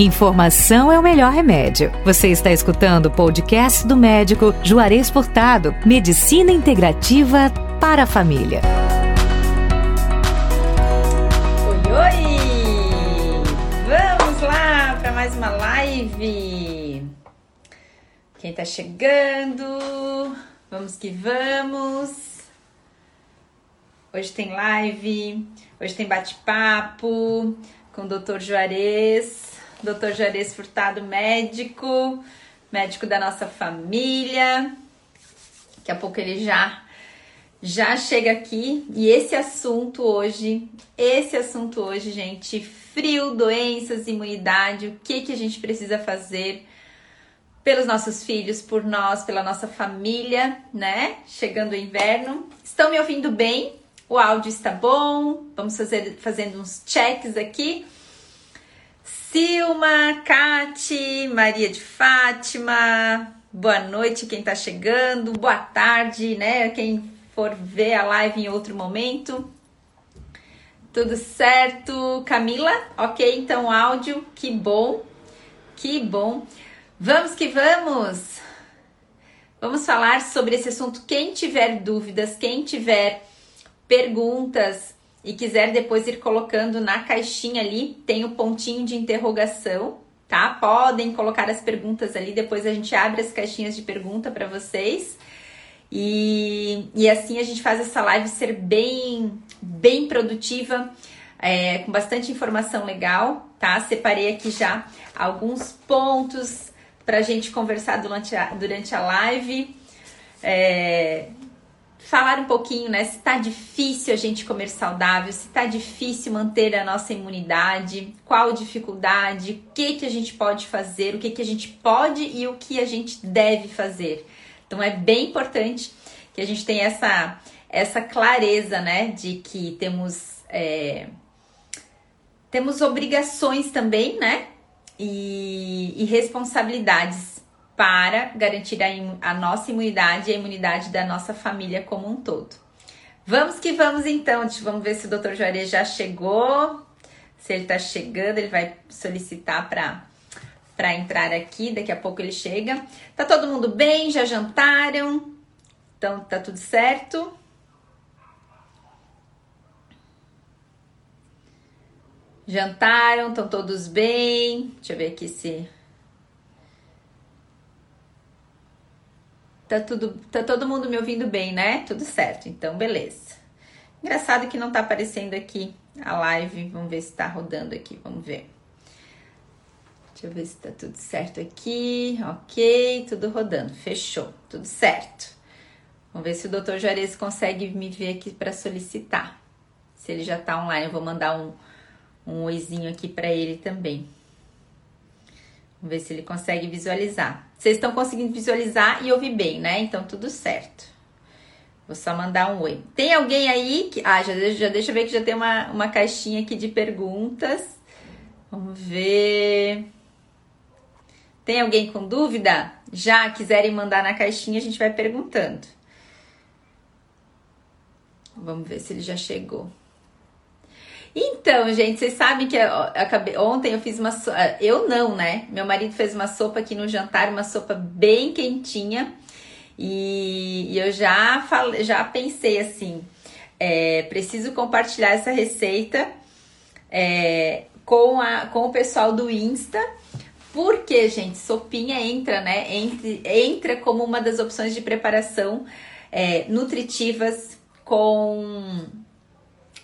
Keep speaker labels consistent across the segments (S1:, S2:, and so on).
S1: Informação é o melhor remédio. Você está escutando o podcast do médico Juarez Furtado, Medicina Integrativa para a Família.
S2: Oi, oi! Vamos lá para mais uma live. Quem está chegando? Vamos que vamos. Hoje tem live, hoje tem bate-papo com o Dr. Juarez. Dr. Juarez Furtado, médico, médico da nossa família. Daqui a pouco ele já já chega aqui e esse assunto hoje, esse assunto hoje, gente, frio, doenças, imunidade, o que que a gente precisa fazer pelos nossos filhos, por nós, pela nossa família, né? Chegando o inverno. Estão me ouvindo bem? O áudio está bom? Vamos fazer fazendo uns checks aqui. Silma, Cati, Maria de Fátima, boa noite quem tá chegando, boa tarde, né? Quem for ver a live em outro momento. Tudo certo, Camila? Ok, então áudio, que bom, que bom. Vamos que vamos! Vamos falar sobre esse assunto. Quem tiver dúvidas, quem tiver perguntas, e quiser depois ir colocando na caixinha ali, tem o pontinho de interrogação, tá? Podem colocar as perguntas ali, depois a gente abre as caixinhas de pergunta para vocês. E, e assim a gente faz essa live ser bem, bem produtiva, é, com bastante informação legal, tá? Separei aqui já alguns pontos para a gente conversar durante a, durante a live. É, falar um pouquinho, né? Se tá difícil a gente comer saudável, se tá difícil manter a nossa imunidade, qual dificuldade, o que que a gente pode fazer, o que que a gente pode e o que a gente deve fazer. Então é bem importante que a gente tenha essa essa clareza, né, de que temos é, temos obrigações também, né, e, e responsabilidades para garantir a, a nossa imunidade e a imunidade da nossa família como um todo. Vamos que vamos então, vamos ver se o Dr. Juarez já chegou. Se ele tá chegando, ele vai solicitar para para entrar aqui, daqui a pouco ele chega. Tá todo mundo bem? Já jantaram? Então tá tudo certo? Jantaram? Estão todos bem? Deixa eu ver aqui se Tá tudo, tá todo mundo me ouvindo bem, né? Tudo certo. Então, beleza. Engraçado que não tá aparecendo aqui a live. Vamos ver se tá rodando aqui. Vamos ver. Deixa eu ver se tá tudo certo aqui. Ok, tudo rodando. Fechou. Tudo certo. Vamos ver se o Dr. Juarez consegue me ver aqui para solicitar. Se ele já tá online, eu vou mandar um, um oizinho aqui para ele também. Vamos ver se ele consegue visualizar. Vocês estão conseguindo visualizar e ouvir bem, né? Então, tudo certo. Vou só mandar um oi. Tem alguém aí que. Ah, já, já deixa eu ver que já tem uma, uma caixinha aqui de perguntas. Vamos ver. Tem alguém com dúvida? Já quiserem mandar na caixinha, a gente vai perguntando. Vamos ver se ele já chegou. Então, gente, vocês sabem que eu acabei, ontem eu fiz uma sopa. Eu não, né? Meu marido fez uma sopa aqui no jantar, uma sopa bem quentinha. E, e eu já, falei, já pensei assim: é, preciso compartilhar essa receita é, com, a, com o pessoal do Insta. Porque, gente, sopinha entra, né? Entra como uma das opções de preparação é, nutritivas com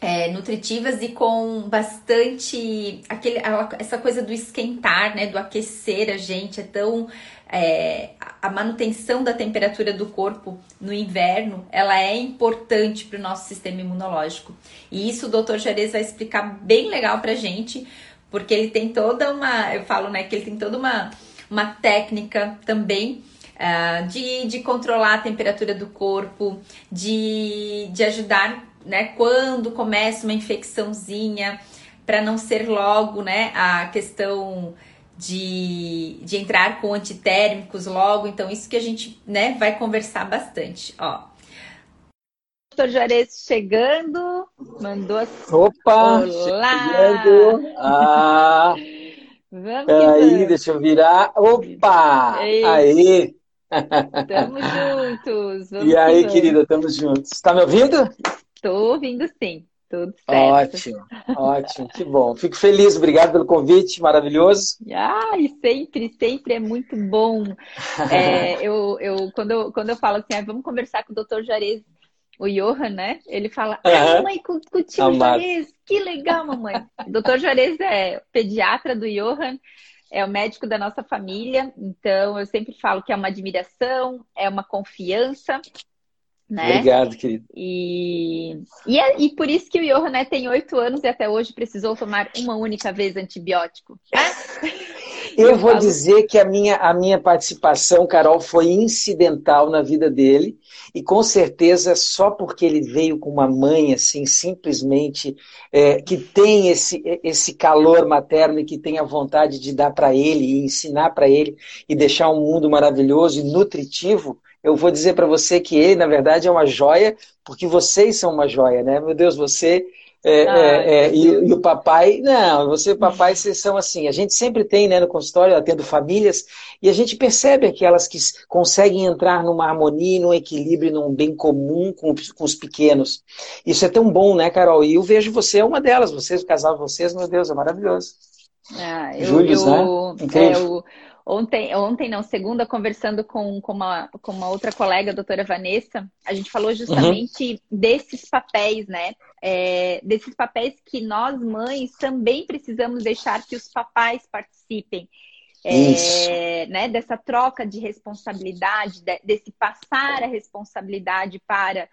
S2: é, nutritivas e com bastante aquele, essa coisa do esquentar, né, do aquecer a gente, é tão é, a manutenção da temperatura do corpo no inverno, ela é importante para o nosso sistema imunológico. E isso o Dr. Jerez vai explicar bem legal pra gente, porque ele tem toda uma, eu falo, né, que ele tem toda uma, uma técnica também uh, de, de controlar a temperatura do corpo, de, de ajudar né, quando começa uma infecçãozinha, para não ser logo, né, a questão de, de entrar com antitérmicos logo. Então, isso que a gente, né, vai conversar bastante, ó. Doutor Juarez chegando, mandou
S3: Opa!
S2: Olá!
S3: Ah.
S2: Vamos
S3: Aí, vamos. deixa eu virar. Opa! Ei. Aí!
S2: Tamo juntos.
S3: Vamos e aí, querida, estamos juntos. Está me ouvindo?
S2: Estou ouvindo sim. Tudo certo.
S3: Ótimo, ótimo, que bom. Fico feliz, obrigado pelo convite, maravilhoso.
S2: Ai, sempre, sempre é muito bom. É, eu, eu, quando, eu, quando eu falo assim, ah, vamos conversar com o doutor Jarez, o Johan, né? Ele fala, ah, mamãe, com, com o tio Jarez, que legal, mamãe. O doutor Jarez é pediatra do Johan, é o médico da nossa família, então eu sempre falo que é uma admiração, é uma confiança, né?
S3: Obrigado, querido.
S2: E, e, é, e por isso que o Johan né, tem oito anos e até hoje precisou tomar uma única vez antibiótico.
S3: Eu, eu vou falo... dizer que a minha, a minha participação, Carol, foi incidental na vida dele. E com certeza, só porque ele veio com uma mãe, assim, simplesmente, é, que tem esse, esse calor materno e que tem a vontade de dar para ele e ensinar para ele e deixar um mundo maravilhoso e nutritivo, eu vou dizer para você que ele, na verdade, é uma joia, porque vocês são uma joia, né? Meu Deus, você é, é, é, e, e, o papai, não, você e o papai, vocês são assim. A gente sempre tem, né, no consultório, atendo famílias, e a gente percebe aquelas que conseguem entrar numa harmonia, num equilíbrio, num bem comum com, com os pequenos. Isso é tão bom, né, Carol? E eu vejo você é uma delas, vocês, o casal de vocês, meu Deus, é maravilhoso.
S2: Ah, eu, Július, eu, né? Incrível. É, Ontem, ontem não, segunda, conversando com, com, uma, com uma outra colega, a doutora Vanessa, a gente falou justamente uhum. desses papéis, né? É, desses papéis que nós, mães, também precisamos deixar que os papais participem. É, né, dessa troca de responsabilidade, de, desse passar a responsabilidade para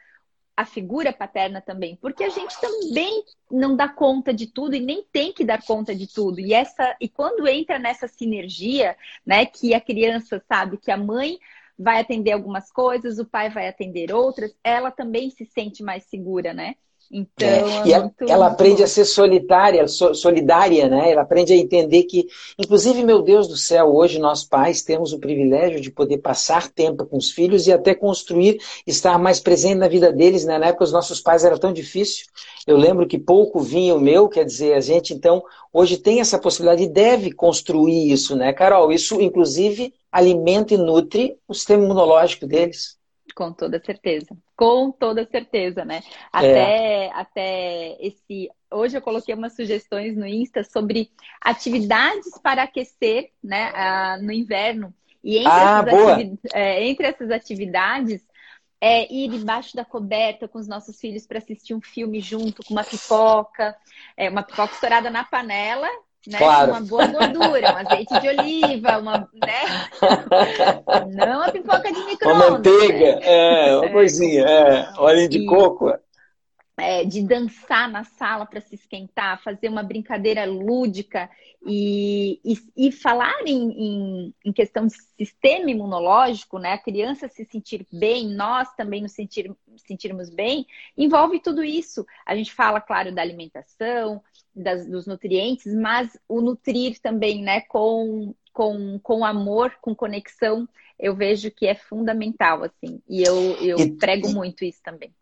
S2: a figura paterna também, porque a gente também não dá conta de tudo e nem tem que dar conta de tudo. E essa e quando entra nessa sinergia, né, que a criança sabe que a mãe vai atender algumas coisas, o pai vai atender outras, ela também se sente mais segura, né?
S3: Então, é. E ela, ela aprende a ser solitária, solidária, né? Ela aprende a entender que, inclusive, meu Deus do céu, hoje nós pais temos o privilégio de poder passar tempo com os filhos e até construir, estar mais presente na vida deles. Né? Na época, os nossos pais era tão difícil. Eu lembro que pouco vinha o meu, quer dizer, a gente então hoje tem essa possibilidade e deve construir isso, né, Carol? Isso, inclusive, alimenta e nutre o sistema imunológico deles.
S2: Com toda certeza. Com toda certeza, né? Até, é. até esse. Hoje eu coloquei umas sugestões no Insta sobre atividades para aquecer né, no inverno. E entre, ah, essas, ativi é, entre essas atividades, é ir debaixo da coberta com os nossos filhos para assistir um filme junto com uma pipoca, é, uma pipoca estourada na panela né? Claro. Uma boa gordura, um azeite de oliva, uma, né? Não a pipoca de micro-ondas.
S3: Uma manteiga, né? é, uma é. coisinha, é, óleo de e, coco.
S2: É, de dançar na sala para se esquentar, fazer uma brincadeira lúdica e, e, e falar em, em, em, questão de sistema imunológico, né? A criança se sentir bem, nós também nos sentir, sentirmos bem, envolve tudo isso. A gente fala, claro, da alimentação, das, dos nutrientes, mas o nutrir também, né, com, com, com amor, com conexão, eu vejo que é fundamental, assim. E eu, eu e, prego muito isso também.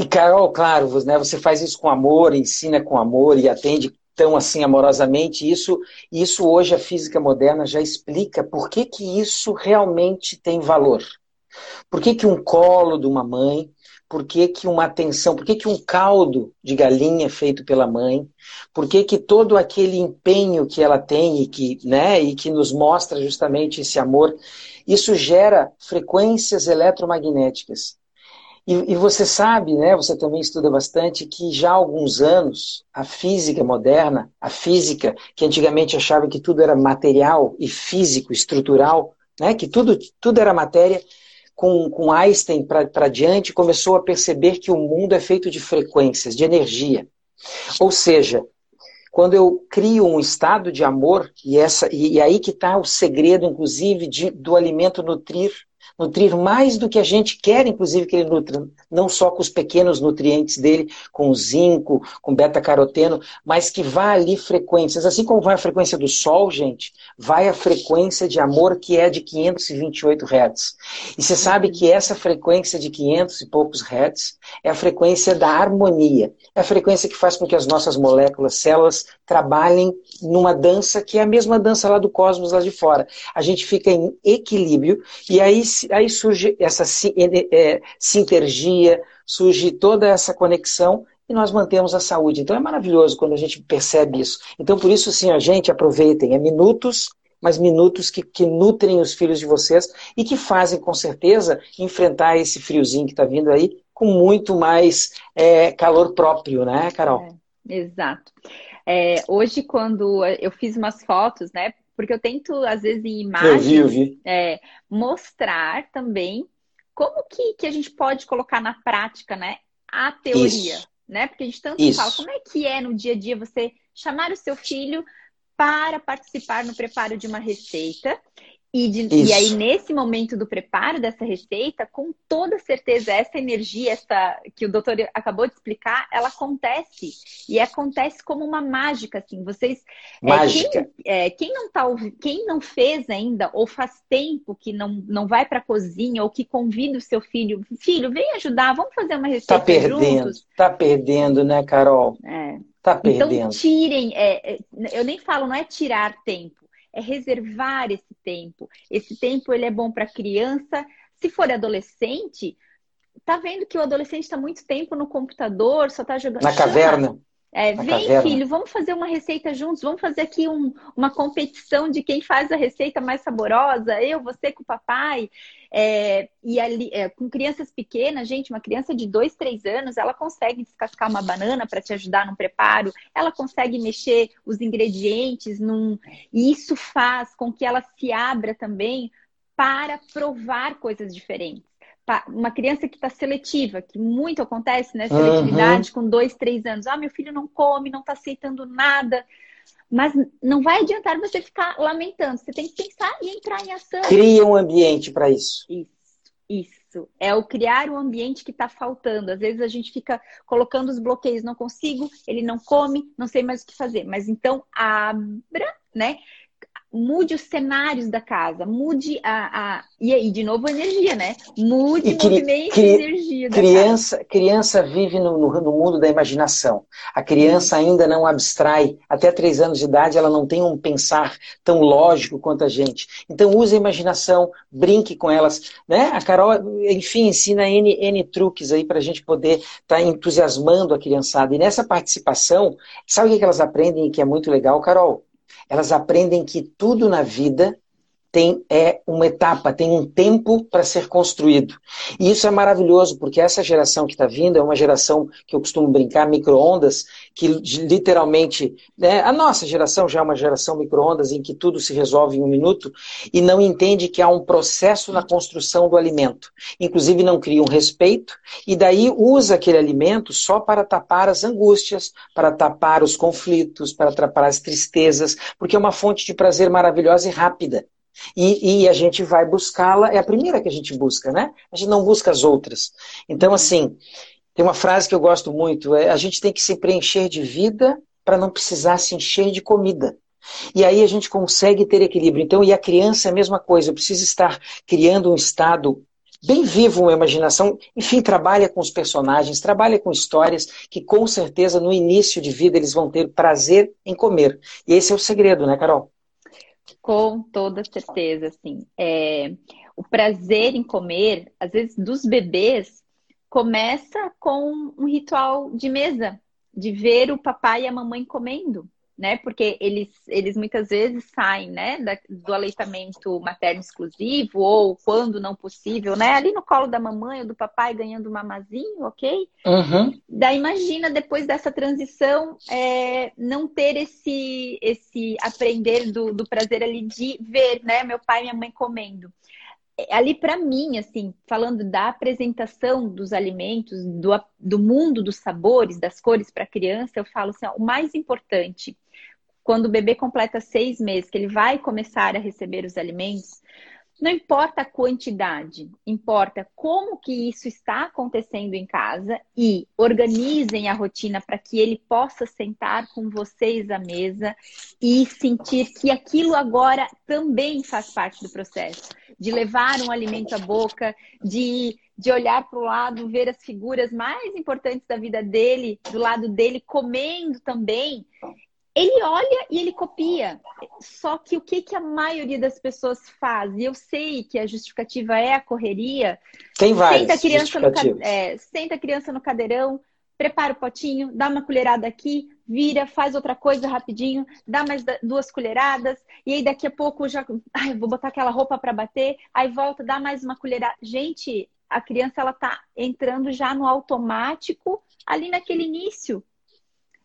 S3: E, Carol, claro, né, você faz isso com amor, ensina com amor e atende tão assim amorosamente. Isso, isso hoje a física moderna já explica por que, que isso realmente tem valor. Por que, que um colo de uma mãe, por que, que uma atenção, por que, que um caldo de galinha feito pela mãe, por que, que todo aquele empenho que ela tem e que, né, e que nos mostra justamente esse amor, isso gera frequências eletromagnéticas. E, e, você sabe, né, você também estuda bastante, que já há alguns anos a física moderna, a física que antigamente achava que tudo era material e físico, estrutural, né, que tudo, tudo era matéria, com, com Einstein para diante, começou a perceber que o mundo é feito de frequências, de energia. Ou seja, quando eu crio um estado de amor, e, essa, e, e aí que está o segredo, inclusive, de, do alimento nutrir, nutrir mais do que a gente quer, inclusive, que ele nutra, não só com os pequenos nutrientes dele, com o zinco, com beta-caroteno, mas que vá ali frequências. Assim como vai a frequência do sol, gente, vai a frequência de amor que é de 528 Hz. E você sabe que essa frequência de 500 e poucos Hz é a frequência da harmonia. É a frequência que faz com que as nossas moléculas, células, trabalhem numa dança que é a mesma dança lá do cosmos lá de fora. A gente fica em equilíbrio e aí, aí surge essa é, sinergia, surge toda essa conexão e nós mantemos a saúde. Então é maravilhoso quando a gente percebe isso. Então por isso sim, a gente aproveitem, é minutos mas minutos que, que nutrem os filhos de vocês e que fazem, com certeza, enfrentar esse friozinho que está vindo aí com muito mais é, calor próprio, né, Carol?
S2: É, exato. É, hoje, quando eu fiz umas fotos, né? Porque eu tento, às vezes, em imagens,
S3: eu vi, eu vi.
S2: É, mostrar também como que, que a gente pode colocar na prática, né? A teoria, Isso. né? Porque a gente tanto Isso. fala, como é que é no dia a dia você chamar o seu filho para participar no preparo de uma receita e, de, e, aí, nesse momento do preparo dessa receita, com toda certeza, essa energia essa, que o doutor acabou de explicar, ela acontece. E acontece como uma mágica, assim. Vocês.
S3: Mágica.
S2: É, quem, é, quem, não tá, quem não fez ainda, ou faz tempo que não, não vai para a cozinha, ou que convida o seu filho, filho, vem ajudar, vamos fazer uma receita.
S3: Tá perdendo,
S2: juntos.
S3: tá perdendo, né, Carol?
S2: É.
S3: Tá então, perdendo.
S2: Então, tirem. É, é, eu nem falo, não é tirar tempo é reservar esse tempo. Esse tempo ele é bom para criança. Se for adolescente, tá vendo que o adolescente está muito tempo no computador, só está jogando.
S3: Na caverna.
S2: É, vem, caverna. filho, vamos fazer uma receita juntos, vamos fazer aqui um, uma competição de quem faz a receita mais saborosa, eu, você com o papai. É, e ali, é, com crianças pequenas, gente, uma criança de dois, três anos, ela consegue descascar uma banana para te ajudar no preparo, ela consegue mexer os ingredientes num. E isso faz com que ela se abra também para provar coisas diferentes uma criança que está seletiva, que muito acontece, né? Seletividade uhum. com dois, três anos. Ah, meu filho não come, não está aceitando nada. Mas não vai adiantar você ficar lamentando. Você tem que pensar e entrar em ação.
S3: Cria um ambiente para isso.
S2: Isso, isso. É o criar um ambiente que está faltando. Às vezes a gente fica colocando os bloqueios. Não consigo, ele não come, não sei mais o que fazer. Mas então abra, né? Mude os cenários da casa, mude a. a... E aí, de novo, a energia, né? Mude o movimento cri, energia
S3: criança,
S2: casa.
S3: Criança vive no, no, no, mundo da imaginação. A criança ainda não abstrai. Até três anos de idade, ela não tem um pensar tão lógico quanto a gente. Então, use a imaginação, brinque com elas. Né? A Carol, enfim, ensina N, N truques aí para a gente poder estar tá entusiasmando a criançada. E nessa participação, sabe o que elas aprendem e que é muito legal, Carol? Elas aprendem que tudo na vida tem é uma etapa, tem um tempo para ser construído. E isso é maravilhoso, porque essa geração que está vindo é uma geração que eu costumo brincar, micro-ondas, que literalmente, né, a nossa geração já é uma geração micro-ondas em que tudo se resolve em um minuto, e não entende que há um processo na construção do alimento. Inclusive não cria um respeito, e daí usa aquele alimento só para tapar as angústias, para tapar os conflitos, para tapar as tristezas, porque é uma fonte de prazer maravilhosa e rápida. E, e a gente vai buscá-la, é a primeira que a gente busca, né? A gente não busca as outras. Então, assim, tem uma frase que eu gosto muito: é, a gente tem que se preencher de vida para não precisar se encher de comida. E aí a gente consegue ter equilíbrio. Então, e a criança é a mesma coisa, eu preciso estar criando um estado bem vivo, uma imaginação. Enfim, trabalha com os personagens, trabalha com histórias que com certeza no início de vida eles vão ter prazer em comer. E esse é o segredo, né, Carol?
S2: Com toda certeza, assim. É, o prazer em comer, às vezes, dos bebês, começa com um ritual de mesa, de ver o papai e a mamãe comendo né? Porque eles, eles muitas vezes saem, né, da, do aleitamento materno exclusivo ou quando não possível, né? Ali no colo da mamãe ou do papai ganhando mamazinho, ok?
S3: Uhum.
S2: Daí imagina depois dessa transição é, não ter esse esse aprender do, do prazer ali de ver, né, meu pai e minha mãe comendo ali para mim, assim, falando da apresentação dos alimentos, do, do mundo dos sabores, das cores para criança, eu falo assim, ó, o mais importante quando o bebê completa seis meses, que ele vai começar a receber os alimentos, não importa a quantidade, importa como que isso está acontecendo em casa e organizem a rotina para que ele possa sentar com vocês à mesa e sentir que aquilo agora também faz parte do processo, de levar um alimento à boca, de de olhar para o lado, ver as figuras mais importantes da vida dele, do lado dele, comendo também ele olha e ele copia. Só que o que, que a maioria das pessoas faz? E eu sei que a justificativa é a correria.
S3: Tem várias
S2: senta a criança no, é, Senta a criança no cadeirão, prepara o potinho, dá uma colherada aqui, vira, faz outra coisa rapidinho, dá mais duas colheradas, e aí daqui a pouco já ai, vou botar aquela roupa para bater, aí volta, dá mais uma colherada. Gente, a criança ela tá entrando já no automático ali naquele início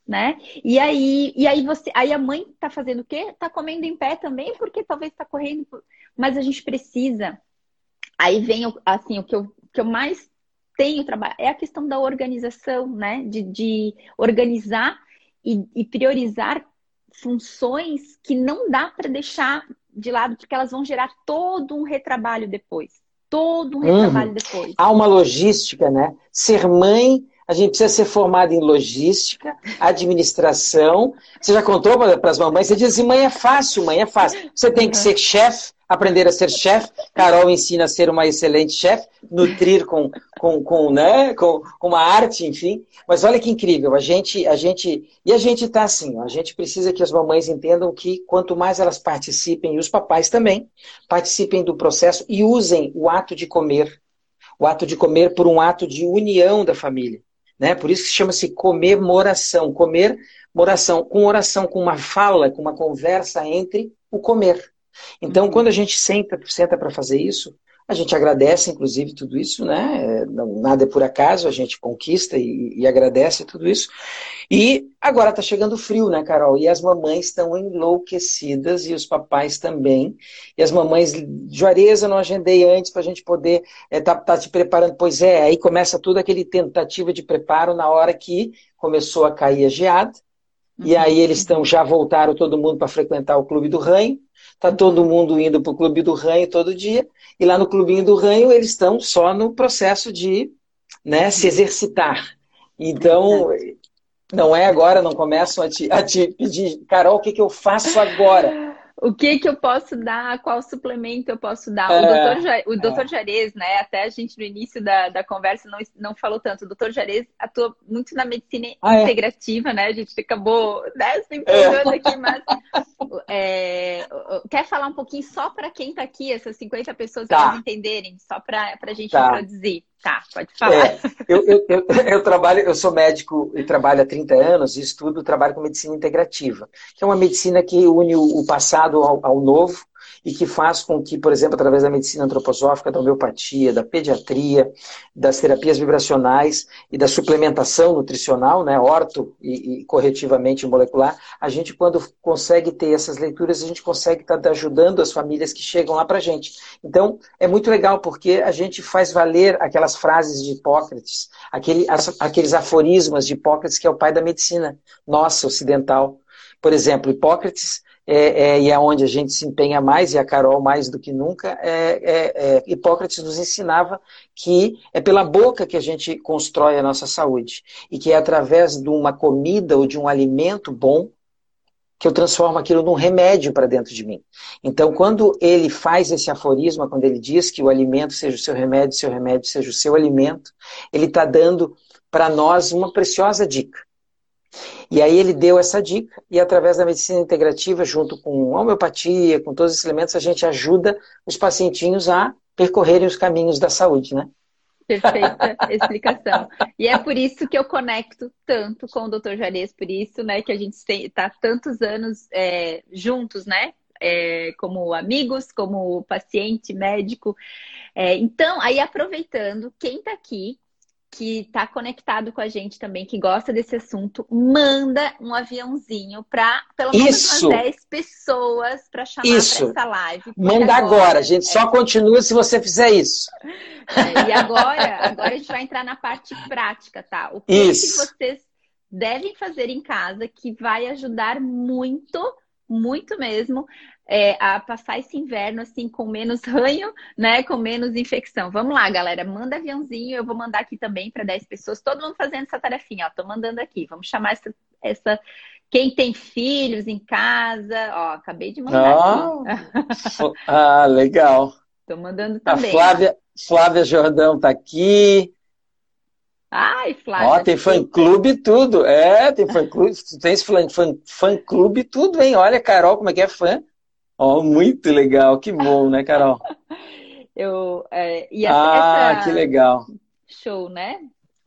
S2: né? E aí, e aí você, aí a mãe tá fazendo o quê? Tá comendo em pé também, porque talvez tá correndo, mas a gente precisa. Aí vem assim, o que eu, que eu mais tenho trabalho é a questão da organização, né? De, de organizar e, e priorizar funções que não dá para deixar de lado, porque elas vão gerar todo um retrabalho depois. Todo um retrabalho uhum. depois.
S3: Há uma logística, né? Ser mãe a gente precisa ser formado em logística, administração. Você já contou para as mamães? Você diz assim, mãe, é fácil, mãe, é fácil. Você tem que ser chefe, aprender a ser chefe. Carol ensina a ser uma excelente chefe, nutrir com, com, com, né, com, com uma arte, enfim. Mas olha que incrível, a gente, a gente, e a gente está assim, a gente precisa que as mamães entendam que quanto mais elas participem, e os papais também, participem do processo e usem o ato de comer, o ato de comer por um ato de união da família. Né? Por isso que chama-se comemoração. Comemoração, com oração, com uma fala, com uma conversa entre o comer. Então, uhum. quando a gente senta, senta para fazer isso, a gente agradece, inclusive, tudo isso, né? Nada é por acaso, a gente conquista e, e agradece tudo isso. E agora está chegando frio, né, Carol? E as mamães estão enlouquecidas e os papais também. E as mamães, Juarez, eu não agendei antes para a gente poder estar é, tá, tá te preparando. Pois é, aí começa tudo aquele tentativa de preparo na hora que começou a cair a geada. Uhum. E aí eles estão já voltaram todo mundo para frequentar o Clube do Ranho. Tá todo mundo indo para o Clube do Ranho todo dia, e lá no Clubinho do Ranho eles estão só no processo de né, se exercitar. Então, não é agora, não começam a te, a te pedir, Carol, o que, que eu faço agora?
S2: o que que eu posso dar, qual suplemento eu posso dar. É, o doutor, o doutor é. Jarez, né, até a gente no início da, da conversa não, não falou tanto, o doutor Jarez atua muito na medicina ah, é? integrativa, é? né, a gente acabou né, se empolgando é. aqui, mas é, quer falar um pouquinho só para quem está aqui, essas 50 pessoas, tá. elas entenderem, só para a gente tá. introduzir. Tá, pode falar.
S3: É, eu, eu, eu, eu, trabalho, eu sou médico e trabalho há 30 anos e estudo, trabalho com medicina integrativa, que é uma medicina que une o passado ao, ao novo e que faz com que, por exemplo, através da medicina antroposófica, da homeopatia, da pediatria, das terapias vibracionais e da suplementação nutricional, né, orto e, e corretivamente molecular, a gente, quando consegue ter essas leituras, a gente consegue estar tá ajudando as famílias que chegam lá para a gente. Então, é muito legal, porque a gente faz valer aquelas frases de Hipócrates, aquele, aqueles aforismas de Hipócrates, que é o pai da medicina nossa, ocidental. Por exemplo, Hipócrates é, é, e é onde a gente se empenha mais, e a Carol mais do que nunca, é, é, é, Hipócrates nos ensinava que é pela boca que a gente constrói a nossa saúde, e que é através de uma comida ou de um alimento bom que eu transformo aquilo num remédio para dentro de mim. Então, quando ele faz esse aforisma, quando ele diz que o alimento seja o seu remédio, seu remédio seja o seu alimento, ele está dando para nós uma preciosa dica. E aí ele deu essa dica, e através da medicina integrativa, junto com homeopatia, com todos esses elementos, a gente ajuda os pacientinhos a percorrerem os caminhos da saúde, né?
S2: Perfeita explicação. E é por isso que eu conecto tanto com o Dr. Jarez, por isso, né, que a gente está tantos anos é, juntos, né? É, como amigos, como paciente, médico. É, então, aí aproveitando, quem está aqui que está conectado com a gente também, que gosta desse assunto, manda um aviãozinho para pelo menos Isso. umas 10 pessoas para chamar para essa live.
S3: Manda agora, agora, gente é... só continua se você fizer isso.
S2: É, e agora, agora a gente vai entrar na parte prática, tá? O que, que vocês devem fazer em casa que vai ajudar muito muito mesmo, é, a passar esse inverno assim com menos ranho, né? Com menos infecção. Vamos lá, galera, manda aviãozinho. Eu vou mandar aqui também para 10 pessoas. Todo mundo fazendo essa tarefinha, ó. Tô mandando aqui. Vamos chamar essa, essa quem tem filhos em casa, ó, acabei de mandar
S3: ah, ah, legal.
S2: Tô mandando também.
S3: A Flávia, Flávia Jordão tá aqui.
S2: Ai, Flávia.
S3: Ó, tem fã-clube tudo. É, tem fã-clube. tem esse fã-clube tudo, hein? Olha, Carol, como é que é fã. Ó, muito legal. Que bom, né, Carol?
S2: Eu, é, e essa,
S3: ah,
S2: essa...
S3: que legal.
S2: Show, né?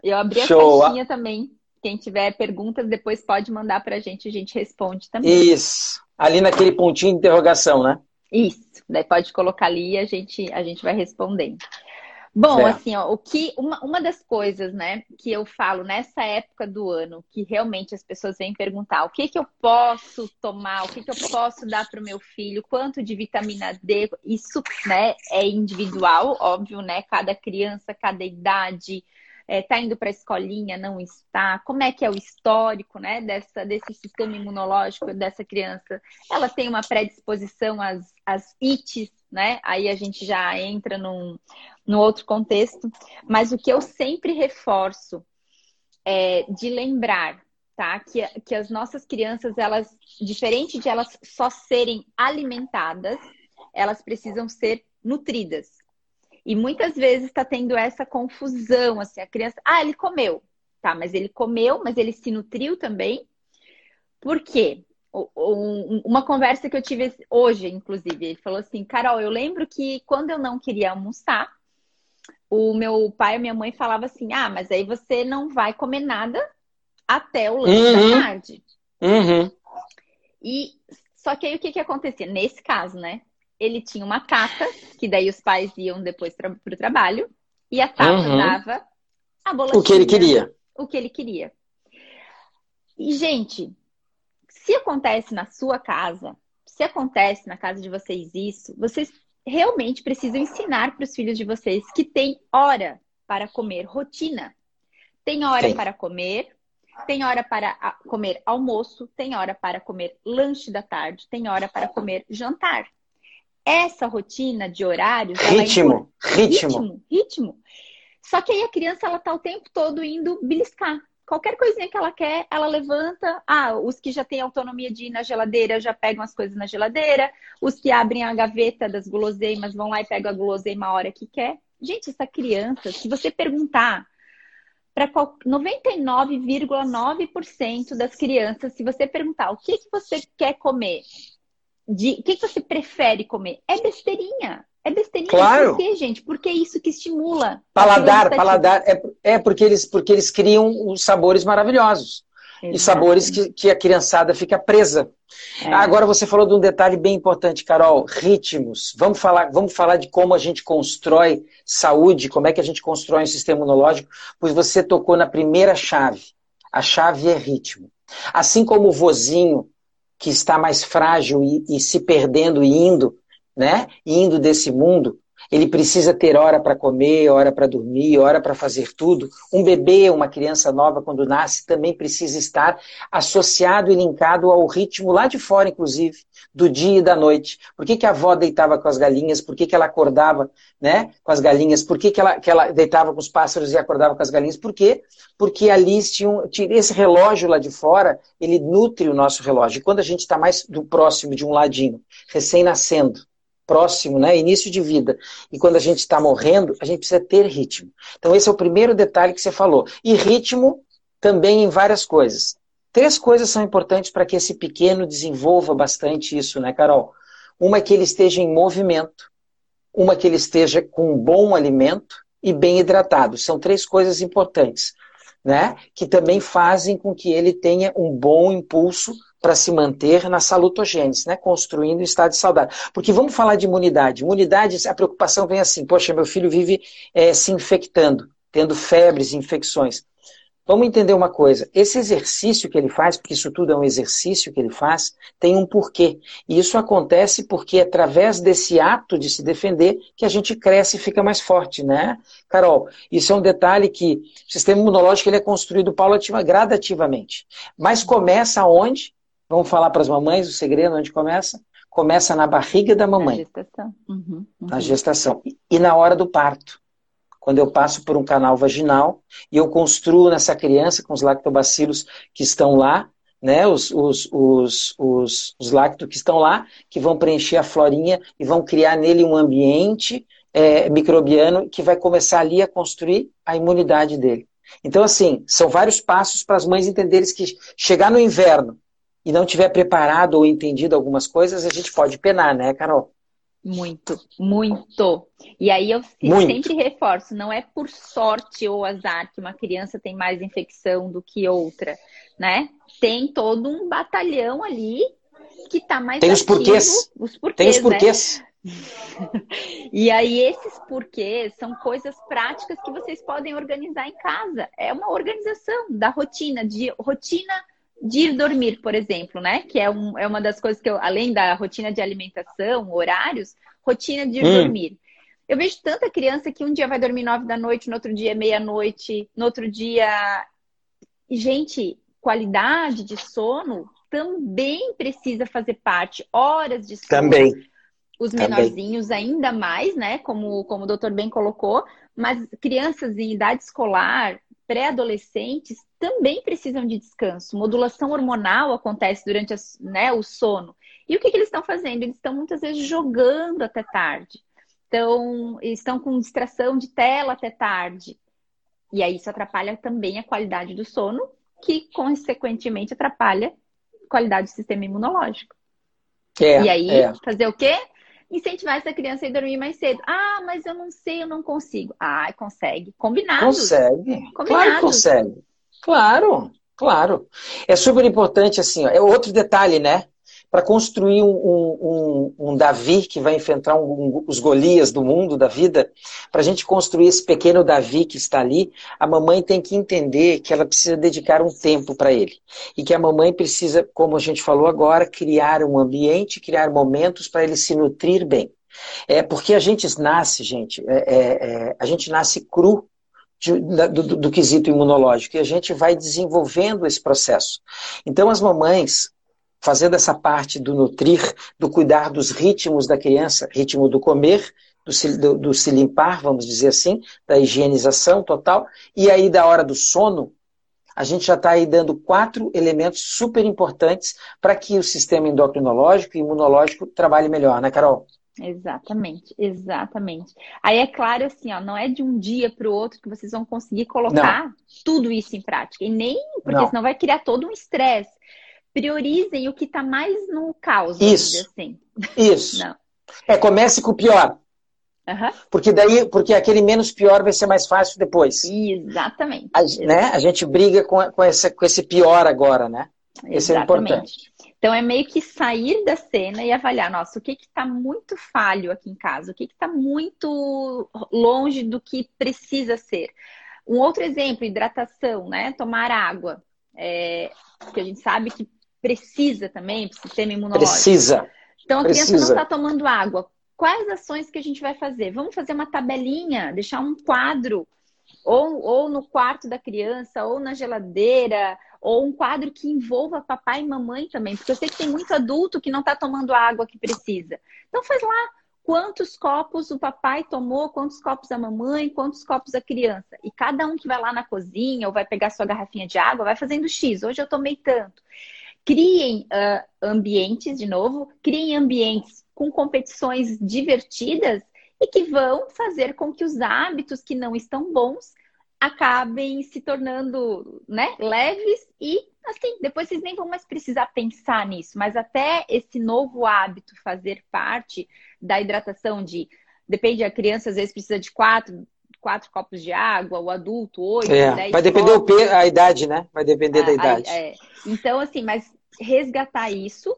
S2: Eu abri Show. a caixinha também. Quem tiver perguntas, depois pode mandar para a gente, a gente responde também.
S3: Isso. Ali naquele pontinho de interrogação, né?
S2: Isso. Daí pode colocar ali e a gente, a gente vai respondendo. Bom, assim, ó, o que uma, uma das coisas, né, que eu falo nessa época do ano, que realmente as pessoas vêm perguntar, o que que eu posso tomar, o que que eu posso dar para o meu filho, quanto de vitamina D, isso, né, é individual, óbvio, né, cada criança, cada idade, é, tá indo para a escolinha, não está, como é que é o histórico, né, dessa, desse sistema imunológico dessa criança, ela tem uma predisposição às, às ites, né, aí a gente já entra num, num outro contexto, mas o que eu sempre reforço é de lembrar, tá, que, que as nossas crianças, elas, diferente de elas só serem alimentadas, elas precisam ser nutridas. E muitas vezes está tendo essa confusão, assim, a criança, ah, ele comeu. Tá, mas ele comeu, mas ele se nutriu também. Por quê? Uma conversa que eu tive hoje, inclusive, ele falou assim, Carol, eu lembro que quando eu não queria almoçar, o meu pai e minha mãe falavam assim, ah, mas aí você não vai comer nada até o lanche uhum. da tarde.
S3: Uhum.
S2: E só que aí o que, que acontecia? Nesse caso, né? ele tinha uma cata, que daí os pais iam depois para o trabalho, e a tata uhum. dava a bolachinha.
S3: O que ele queria.
S2: O que ele queria. E, gente, se acontece na sua casa, se acontece na casa de vocês isso, vocês realmente precisam ensinar para os filhos de vocês que tem hora para comer, rotina. Tem hora Sim. para comer, tem hora para comer almoço, tem hora para comer lanche da tarde, tem hora para comer jantar essa rotina de horários.
S3: Ritmo,
S2: é ritmo, ritmo. Ritmo. Só que aí a criança ela tá o tempo todo indo beliscar. Qualquer coisinha que ela quer, ela levanta. Ah, os que já têm autonomia de ir na geladeira já pegam as coisas na geladeira. Os que abrem a gaveta das guloseimas vão lá e pegam a guloseima a hora que quer. Gente, essa criança, se você perguntar para 99,9% das crianças, se você perguntar o que, que você quer comer, de o que, que você prefere comer? É besteirinha.
S3: Claro.
S2: Por quê, gente? Porque é isso que estimula.
S3: Paladar, paladar. É, é porque, eles, porque eles criam os sabores maravilhosos. Exatamente. E sabores que, que a criançada fica presa. É. Agora você falou de um detalhe bem importante, Carol, ritmos. Vamos falar, vamos falar de como a gente constrói saúde, como é que a gente constrói um sistema imunológico, pois você tocou na primeira chave. A chave é ritmo. Assim como o vozinho que está mais frágil e, e se perdendo e indo, né? Indo desse mundo, ele precisa ter hora para comer, hora para dormir, hora para fazer tudo. Um bebê, uma criança nova, quando nasce, também precisa estar associado e linkado ao ritmo lá de fora, inclusive, do dia e da noite. Por que, que a avó deitava com as galinhas? Por que, que ela acordava né, com as galinhas? Por que, que, ela, que ela deitava com os pássaros e acordava com as galinhas? Por quê? Porque ali tinha, tinha esse relógio lá de fora, ele nutre o nosso relógio. E quando a gente está mais do próximo de um ladinho, recém-nascendo, próximo, né, início de vida, e quando a gente está morrendo, a gente precisa ter ritmo. Então esse é o primeiro detalhe que você falou. E ritmo também em várias coisas. Três coisas são importantes para que esse pequeno desenvolva bastante isso, né, Carol? Uma é que ele esteja em movimento, uma é que ele esteja com um bom alimento e bem hidratado. São três coisas importantes, né? Que também fazem com que ele tenha um bom impulso para se manter na salutogênese, né? construindo um estado saudade. Porque vamos falar de imunidade. Imunidade, a preocupação vem assim, poxa, meu filho vive é, se infectando, tendo febres, infecções. Vamos entender uma coisa, esse exercício que ele faz, porque isso tudo é um exercício que ele faz, tem um porquê. E isso acontece porque é através desse ato de se defender que a gente cresce e fica mais forte, né? Carol, isso é um detalhe que o sistema imunológico ele é construído paulativamente, gradativamente. Mas começa onde? Vamos falar para as mamães o segredo onde começa? Começa na barriga da mamãe.
S2: Na gestação. Uhum,
S3: uhum. Na gestação. E na hora do parto. Quando eu passo por um canal vaginal e eu construo nessa criança com os lactobacilos que estão lá, né, os, os, os, os, os lactos que estão lá, que vão preencher a florinha e vão criar nele um ambiente é, microbiano que vai começar ali a construir a imunidade dele. Então, assim, são vários passos para as mães entenderem que chegar no inverno e não tiver preparado ou entendido algumas coisas, a gente pode penar, né, Carol?
S2: Muito, muito. E aí eu muito. sempre reforço, não é por sorte ou azar que uma criança tem mais infecção do que outra, né? Tem todo um batalhão ali que tá mais
S3: Tem ativo, os porquês. Os porquês, Tem os né? porquês. Né?
S2: e aí, esses porquês são coisas práticas que vocês podem organizar em casa. É uma organização da rotina, de rotina de ir dormir, por exemplo, né? Que é, um, é uma das coisas que eu, além da rotina de alimentação, horários, rotina de ir hum. dormir. Eu vejo tanta criança que um dia vai dormir nove da noite, no outro dia meia-noite, no outro dia. Gente, qualidade de sono também precisa fazer parte. Horas de sono.
S3: Também.
S2: Os menorzinhos também. ainda mais, né? Como, como o doutor bem colocou. Mas crianças em idade escolar, pré-adolescentes, também precisam de descanso. Modulação hormonal acontece durante né, o sono. E o que, que eles estão fazendo? Eles estão muitas vezes jogando até tarde. Então, estão com distração de tela até tarde. E aí isso atrapalha também a qualidade do sono, que consequentemente atrapalha a qualidade do sistema imunológico. É, e aí, é. fazer o quê? incentivar essa criança a ir dormir mais cedo. Ah, mas eu não sei, eu não consigo. Ah, consegue. Combinado.
S3: Consegue. Combinado. Claro que consegue. Claro, claro. É super importante, assim, ó, é outro detalhe, né? Para construir um, um, um, Davi que vai enfrentar os Golias do mundo, da vida, para a gente construir esse pequeno Davi que está ali, a mamãe tem que entender que ela precisa dedicar um tempo para ele. E que a mamãe precisa, como a gente falou agora, criar um ambiente, criar momentos para ele se nutrir bem. É porque a gente nasce, gente, é, é, é, a gente nasce cru de, do, do, do quesito imunológico e a gente vai desenvolvendo esse processo. Então, as mamães, fazendo essa parte do nutrir, do cuidar dos ritmos da criança, ritmo do comer, do se, do, do se limpar, vamos dizer assim, da higienização total, e aí da hora do sono, a gente já está aí dando quatro elementos super importantes para que o sistema endocrinológico e imunológico trabalhe melhor, né, Carol?
S2: Exatamente, exatamente. Aí é claro assim, ó, não é de um dia para o outro que vocês vão conseguir colocar não. tudo isso em prática. E nem porque não. senão vai criar todo um estresse. Priorizem o que está mais no caos,
S3: isso.
S2: assim.
S3: Isso. Não. É, comece com o pior.
S2: Uhum.
S3: Porque daí, porque aquele menos pior vai ser mais fácil depois.
S2: Exatamente.
S3: A, né? a gente briga com, com, esse, com esse pior agora, né? Esse é importante.
S2: Então é meio que sair da cena e avaliar, nossa, o que está muito falho aqui em casa, o que está muito longe do que precisa ser. Um outro exemplo, hidratação, né? Tomar água. É, porque a gente sabe que precisa também, para o sistema imunológico.
S3: Precisa.
S2: Então a
S3: precisa.
S2: criança não está tomando água. Quais ações que a gente vai fazer? Vamos fazer uma tabelinha, deixar um quadro, ou, ou no quarto da criança, ou na geladeira, ou um quadro que envolva papai e mamãe também, porque eu sei que tem muito adulto que não está tomando a água que precisa. Então faz lá quantos copos o papai tomou, quantos copos a mamãe, quantos copos a criança. E cada um que vai lá na cozinha ou vai pegar sua garrafinha de água, vai fazendo X. Hoje eu tomei tanto. Criem uh, ambientes, de novo, criem ambientes com competições divertidas e que vão fazer com que os hábitos que não estão bons acabem se tornando né, leves e assim, depois vocês nem vão mais precisar pensar nisso, mas até esse novo hábito fazer parte da hidratação de depende a criança às vezes precisa de quatro quatro copos de água, o adulto oito,
S3: é, dez vai depender copos. o a idade, né? Vai depender da idade.
S2: É. Então assim, mas resgatar isso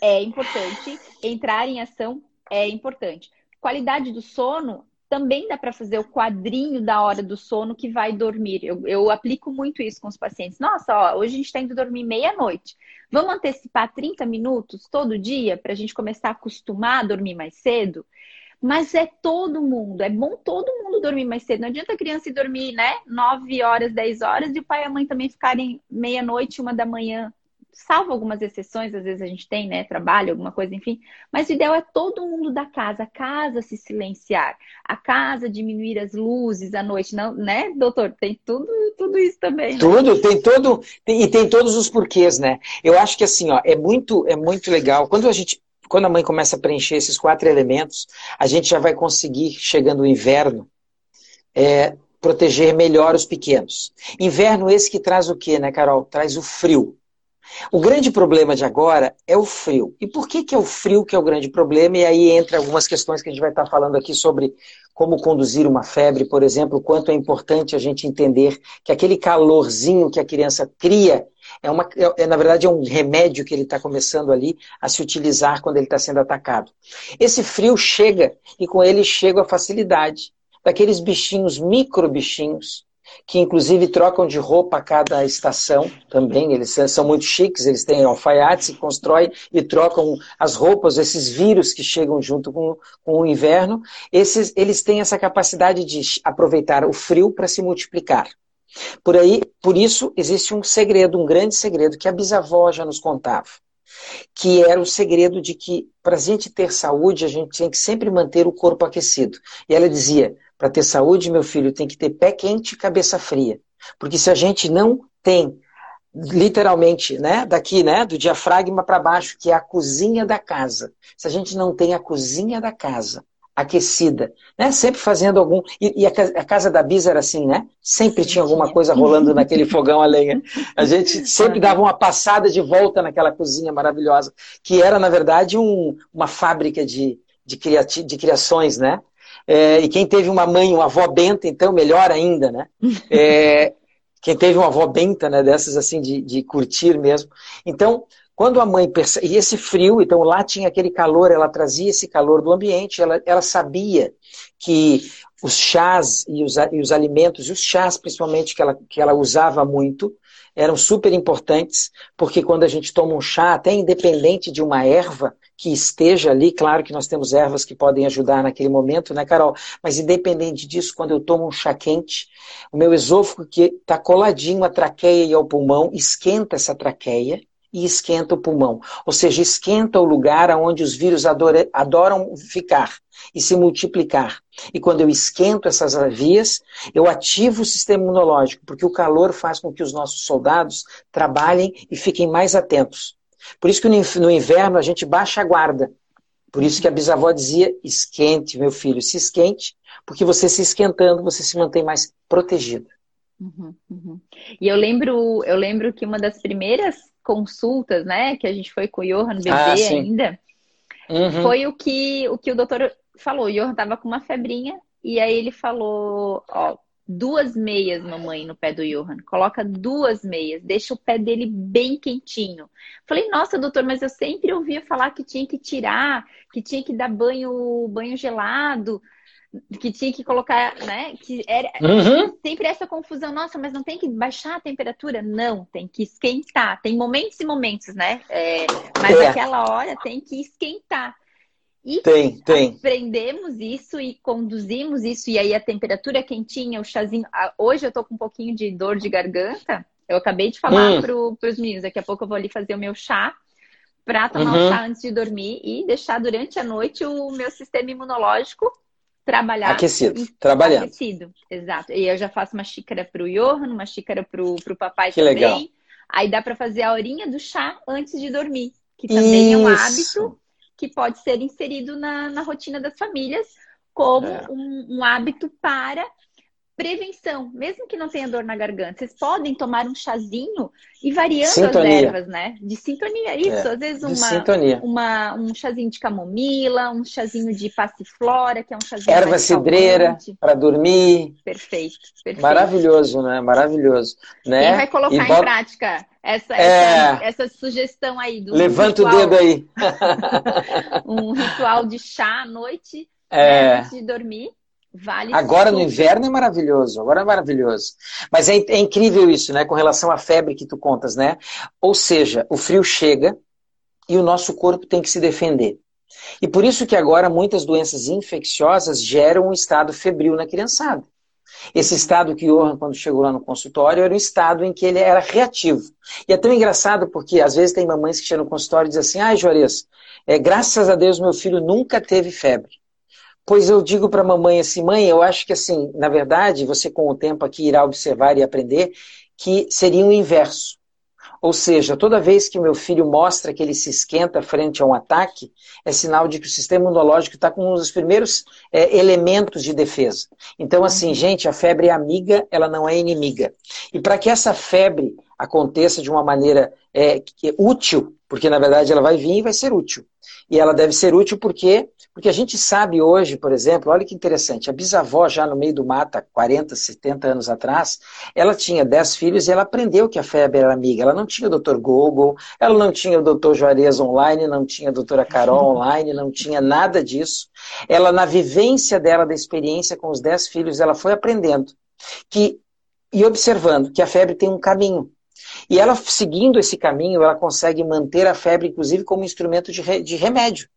S2: é importante, entrar em ação é importante. Qualidade do sono também dá para fazer o quadrinho da hora do sono que vai dormir. Eu, eu aplico muito isso com os pacientes. Nossa, ó, hoje a gente está indo dormir meia-noite. Vamos antecipar 30 minutos todo dia para a gente começar a acostumar a dormir mais cedo? Mas é todo mundo, é bom todo mundo dormir mais cedo. Não adianta a criança ir dormir, né? 9 horas, 10 horas, e o pai e a mãe também ficarem meia-noite, uma da manhã salvo algumas exceções, às vezes a gente tem, né, trabalho, alguma coisa, enfim. Mas o ideal é todo mundo da casa, a casa se silenciar, a casa diminuir as luzes à noite, não, né, doutor? Tem tudo, tudo isso também. Né?
S3: Tudo, tem todo, tem, e tem todos os porquês, né? Eu acho que assim, ó, é muito, é muito legal. Quando a gente quando a mãe começa a preencher esses quatro elementos, a gente já vai conseguir, chegando o inverno, é, proteger melhor os pequenos. Inverno esse que traz o quê, né, Carol? Traz o frio. O grande problema de agora é o frio. E por que, que é o frio que é o grande problema? E aí entra algumas questões que a gente vai estar falando aqui sobre como conduzir uma febre, por exemplo, quanto é importante a gente entender que aquele calorzinho que a criança cria é, uma, é, é na verdade, é um remédio que ele está começando ali a se utilizar quando ele está sendo atacado. Esse frio chega e com ele chega a facilidade daqueles bichinhos, micro bichinhos, que inclusive trocam de roupa a cada estação também. Eles são muito chiques, eles têm alfaiates que constroem e trocam as roupas, esses vírus que chegam junto com, com o inverno. Esses, eles têm essa capacidade de aproveitar o frio para se multiplicar. Por aí, por isso, existe um segredo, um grande segredo que a bisavó já nos contava, que era o segredo de que para a gente ter saúde, a gente tem que sempre manter o corpo aquecido. E ela dizia: para ter saúde, meu filho, tem que ter pé quente e cabeça fria. Porque se a gente não tem, literalmente, né, daqui, né, do diafragma para baixo, que é a cozinha da casa, se a gente não tem a cozinha da casa aquecida, né, sempre fazendo algum. E, e a, a, casa da Bisa era assim, né? Sempre tinha alguma coisa rolando naquele fogão a lenha. A gente sempre dava uma passada de volta naquela cozinha maravilhosa, que era, na verdade, um, uma fábrica de, de, criati de criações, né? É, e quem teve uma mãe, uma avó benta, então, melhor ainda, né? É, quem teve uma avó benta, né, dessas assim, de, de curtir mesmo. Então, quando a mãe percebe, e esse frio, então lá tinha aquele calor, ela trazia esse calor do ambiente, ela, ela sabia que os chás e os, e os alimentos, e os chás principalmente que ela, que ela usava muito, eram super importantes, porque quando a gente toma um chá, até independente de uma erva, que esteja ali, claro que nós temos ervas que podem ajudar naquele momento, né, Carol? Mas independente disso, quando eu tomo um chá quente, o meu esôfago que está coladinho à traqueia e ao pulmão, esquenta essa traqueia e esquenta o pulmão. Ou seja, esquenta o lugar onde os vírus adoram ficar e se multiplicar. E quando eu esquento essas vias, eu ativo o sistema imunológico, porque o calor faz com que os nossos soldados trabalhem e fiquem mais atentos. Por isso que no inverno a gente baixa a guarda. Por isso que a bisavó dizia: esquente, meu filho, se esquente, porque você se esquentando, você se mantém mais protegido.
S2: Uhum, uhum. E eu lembro, eu lembro que uma das primeiras consultas, né, que a gente foi com o Johan bebê ah, ainda, uhum. foi o que, o que o doutor falou. O Johan tava com uma febrinha e aí ele falou, ó, duas meias, mamãe, no pé do Johan. Coloca duas meias, deixa o pé dele bem quentinho. Falei, nossa, doutor, mas eu sempre ouvia falar que tinha que tirar, que tinha que dar banho, banho gelado, que tinha que colocar, né? Que era uhum. sempre essa confusão. Nossa, mas não tem que baixar a temperatura? Não, tem que esquentar. Tem momentos e momentos, né? É, mas é. aquela hora tem que esquentar. E tem, tem. aprendemos isso e conduzimos isso, e aí a temperatura quentinha, o chazinho. Hoje eu tô com um pouquinho de dor de garganta. Eu acabei de falar hum. pro, pros meninos, daqui a pouco eu vou ali fazer o meu chá para tomar uhum. um chá antes de dormir e deixar durante a noite o meu sistema imunológico trabalhar.
S3: Aquecido, trabalhando.
S2: Aquecido, exato. E eu já faço uma xícara pro Johan, uma xícara pro, pro papai que também. Legal. Aí dá para fazer a horinha do chá antes de dormir, que também Isso. é um hábito que pode ser inserido na, na rotina das famílias como é. um, um hábito para prevenção, mesmo que não tenha dor na garganta, vocês podem tomar um chazinho e variando sintonia. as ervas, né? De sintonia, isso. É, às vezes uma, uma, um chazinho de camomila, um chazinho de passiflora, que é um chazinho
S3: Erva cidreira para dormir.
S2: Perfeito, perfeito.
S3: Maravilhoso, né? Maravilhoso. Né?
S2: Quem vai colocar e em bota... prática essa, é... essa, essa, sugestão aí do
S3: Levanta ritual, o dedo aí.
S2: um ritual de chá à noite, é... né, antes de dormir. Vale
S3: Agora no inverno é maravilhoso, agora é maravilhoso. Mas é, é, incrível isso, né? Com relação à febre que tu contas, né? Ou seja, o frio chega e o nosso corpo tem que se defender. E por isso que agora muitas doenças infecciosas geram um estado febril na criançada. Esse estado que Johan, quando chegou lá no consultório, era um estado em que ele era reativo. E é tão engraçado porque às vezes tem mamães que chegam no consultório e dizem assim, ai, Juarez, é, graças a Deus meu filho nunca teve febre. Pois eu digo para a mamãe assim, mãe, eu acho que assim, na verdade, você com o tempo aqui irá observar e aprender que seria o inverso. Ou seja, toda vez que meu filho mostra que ele se esquenta frente a um ataque, é sinal de que o sistema imunológico está com um dos primeiros é, elementos de defesa. Então, assim, uhum. gente, a febre é amiga, ela não é inimiga. E para que essa febre aconteça de uma maneira é, é útil, porque na verdade ela vai vir e vai ser útil. E ela deve ser útil porque porque a gente sabe hoje, por exemplo, olha que interessante, a bisavó já no meio do mato, há 40, 70 anos atrás, ela tinha 10 filhos e ela aprendeu que a febre era amiga. Ela não tinha o Dr. Google, ela não tinha o Dr. Juarez online, não tinha a doutora Carol online, não tinha nada disso. Ela, na vivência dela, da experiência com os 10 filhos, ela foi aprendendo que e observando que a febre tem um caminho. E ela, seguindo esse caminho, ela consegue manter a febre, inclusive, como instrumento de, re, de remédio.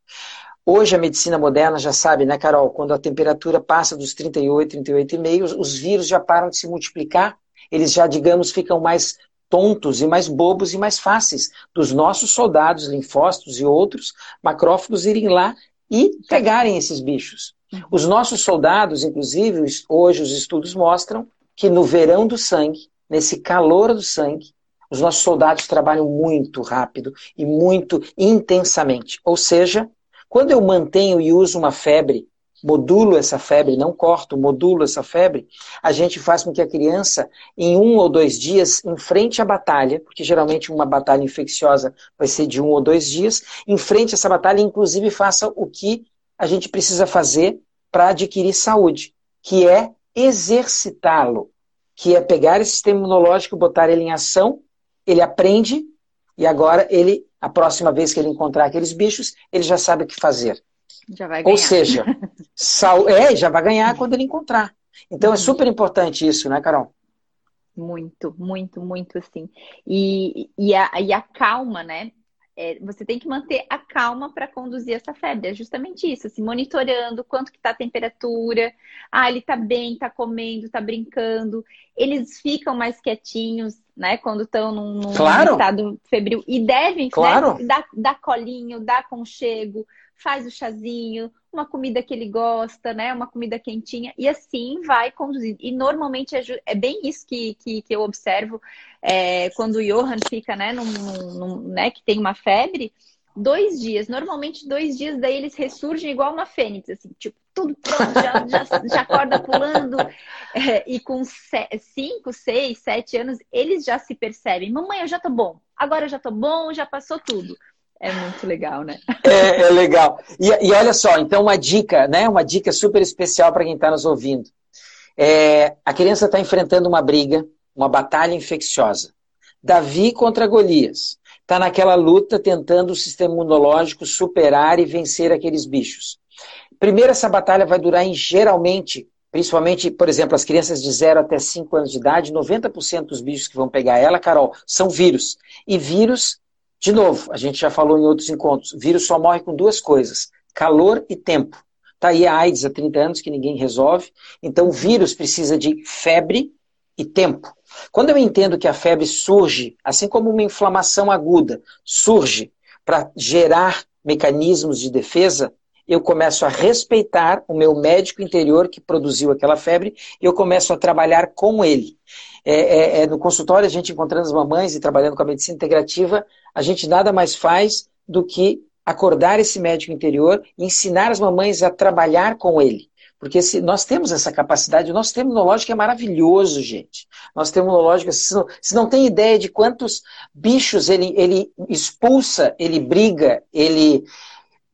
S3: Hoje a medicina moderna já sabe, né, Carol, quando a temperatura passa dos 38, 38,5, os, os vírus já param de se multiplicar, eles já, digamos, ficam mais tontos e mais bobos e mais fáceis dos nossos soldados, linfócitos e outros macrófagos irem lá e pegarem esses bichos. Uhum. Os nossos soldados, inclusive, hoje os estudos mostram que no verão do sangue, nesse calor do sangue, os nossos soldados trabalham muito rápido e muito intensamente. Ou seja, quando eu mantenho e uso uma febre, modulo essa febre, não corto, modulo essa febre, a gente faz com que a criança, em um ou dois dias, enfrente a batalha, porque geralmente uma batalha infecciosa vai ser de um ou dois dias, enfrente essa batalha e, inclusive, faça o que a gente precisa fazer para adquirir saúde, que é exercitá-lo, que é pegar esse sistema imunológico, botar ele em ação, ele aprende e agora ele a próxima vez que ele encontrar aqueles bichos, ele já sabe o que fazer.
S2: Já vai ganhar.
S3: Ou seja, sal... é, já vai ganhar quando ele encontrar. Então é super importante isso, né, Carol?
S2: Muito, muito, muito, assim. E, e, a, e a calma, né? É, você tem que manter a calma para conduzir essa febre. É justamente isso, assim, monitorando quanto que está a temperatura. Ah, ele está bem, está comendo, está brincando. Eles ficam mais quietinhos, né? Quando estão num, num
S3: claro.
S2: estado febril. E devem, né,
S3: claro.
S2: né? Dar, dar colinho, dar conchego, faz o chazinho, uma comida que ele gosta, né? Uma comida quentinha, e assim vai conduzindo. E normalmente é, é bem isso que, que, que eu observo é, quando o Johan fica, né, num, num, né, que tem uma febre, dois dias. Normalmente, dois dias, daí eles ressurgem igual uma fênix, assim, tipo, tudo pronto, já, já, já acorda pulando. É, e com cinco, seis, sete anos, eles já se percebem. Mamãe, eu já tô bom. Agora eu já tô bom, já passou tudo. É muito legal, né?
S3: É, é legal. E, e, olha só, então uma dica, né? Uma dica super especial para quem está nos ouvindo. É, a criança está enfrentando uma briga, uma batalha infecciosa. Davi contra Golias. Está naquela luta tentando o sistema imunológico superar e vencer aqueles bichos. Primeiro, essa batalha vai durar em geralmente, principalmente, por exemplo, as crianças de 0 até 5 anos de idade, 90% dos bichos que vão pegar ela, Carol, são vírus. E vírus de novo, a gente já falou em outros encontros, vírus só morre com duas coisas: calor e tempo. Está aí a AIDS há 30 anos que ninguém resolve. Então, o vírus precisa de febre e tempo. Quando eu entendo que a febre surge, assim como uma inflamação aguda surge para gerar mecanismos de defesa, eu começo a respeitar o meu médico interior que produziu aquela febre e eu começo a trabalhar com ele. É, é, é, no consultório, a gente encontrando as mamães e trabalhando com a medicina integrativa, a gente nada mais faz do que acordar esse médico interior e ensinar as mamães a trabalhar com ele. Porque se nós temos essa capacidade, o nosso sistema imunológico é maravilhoso, gente. Nosso sistema imunológico, se não, se não tem ideia de quantos bichos ele, ele expulsa, ele briga, ele,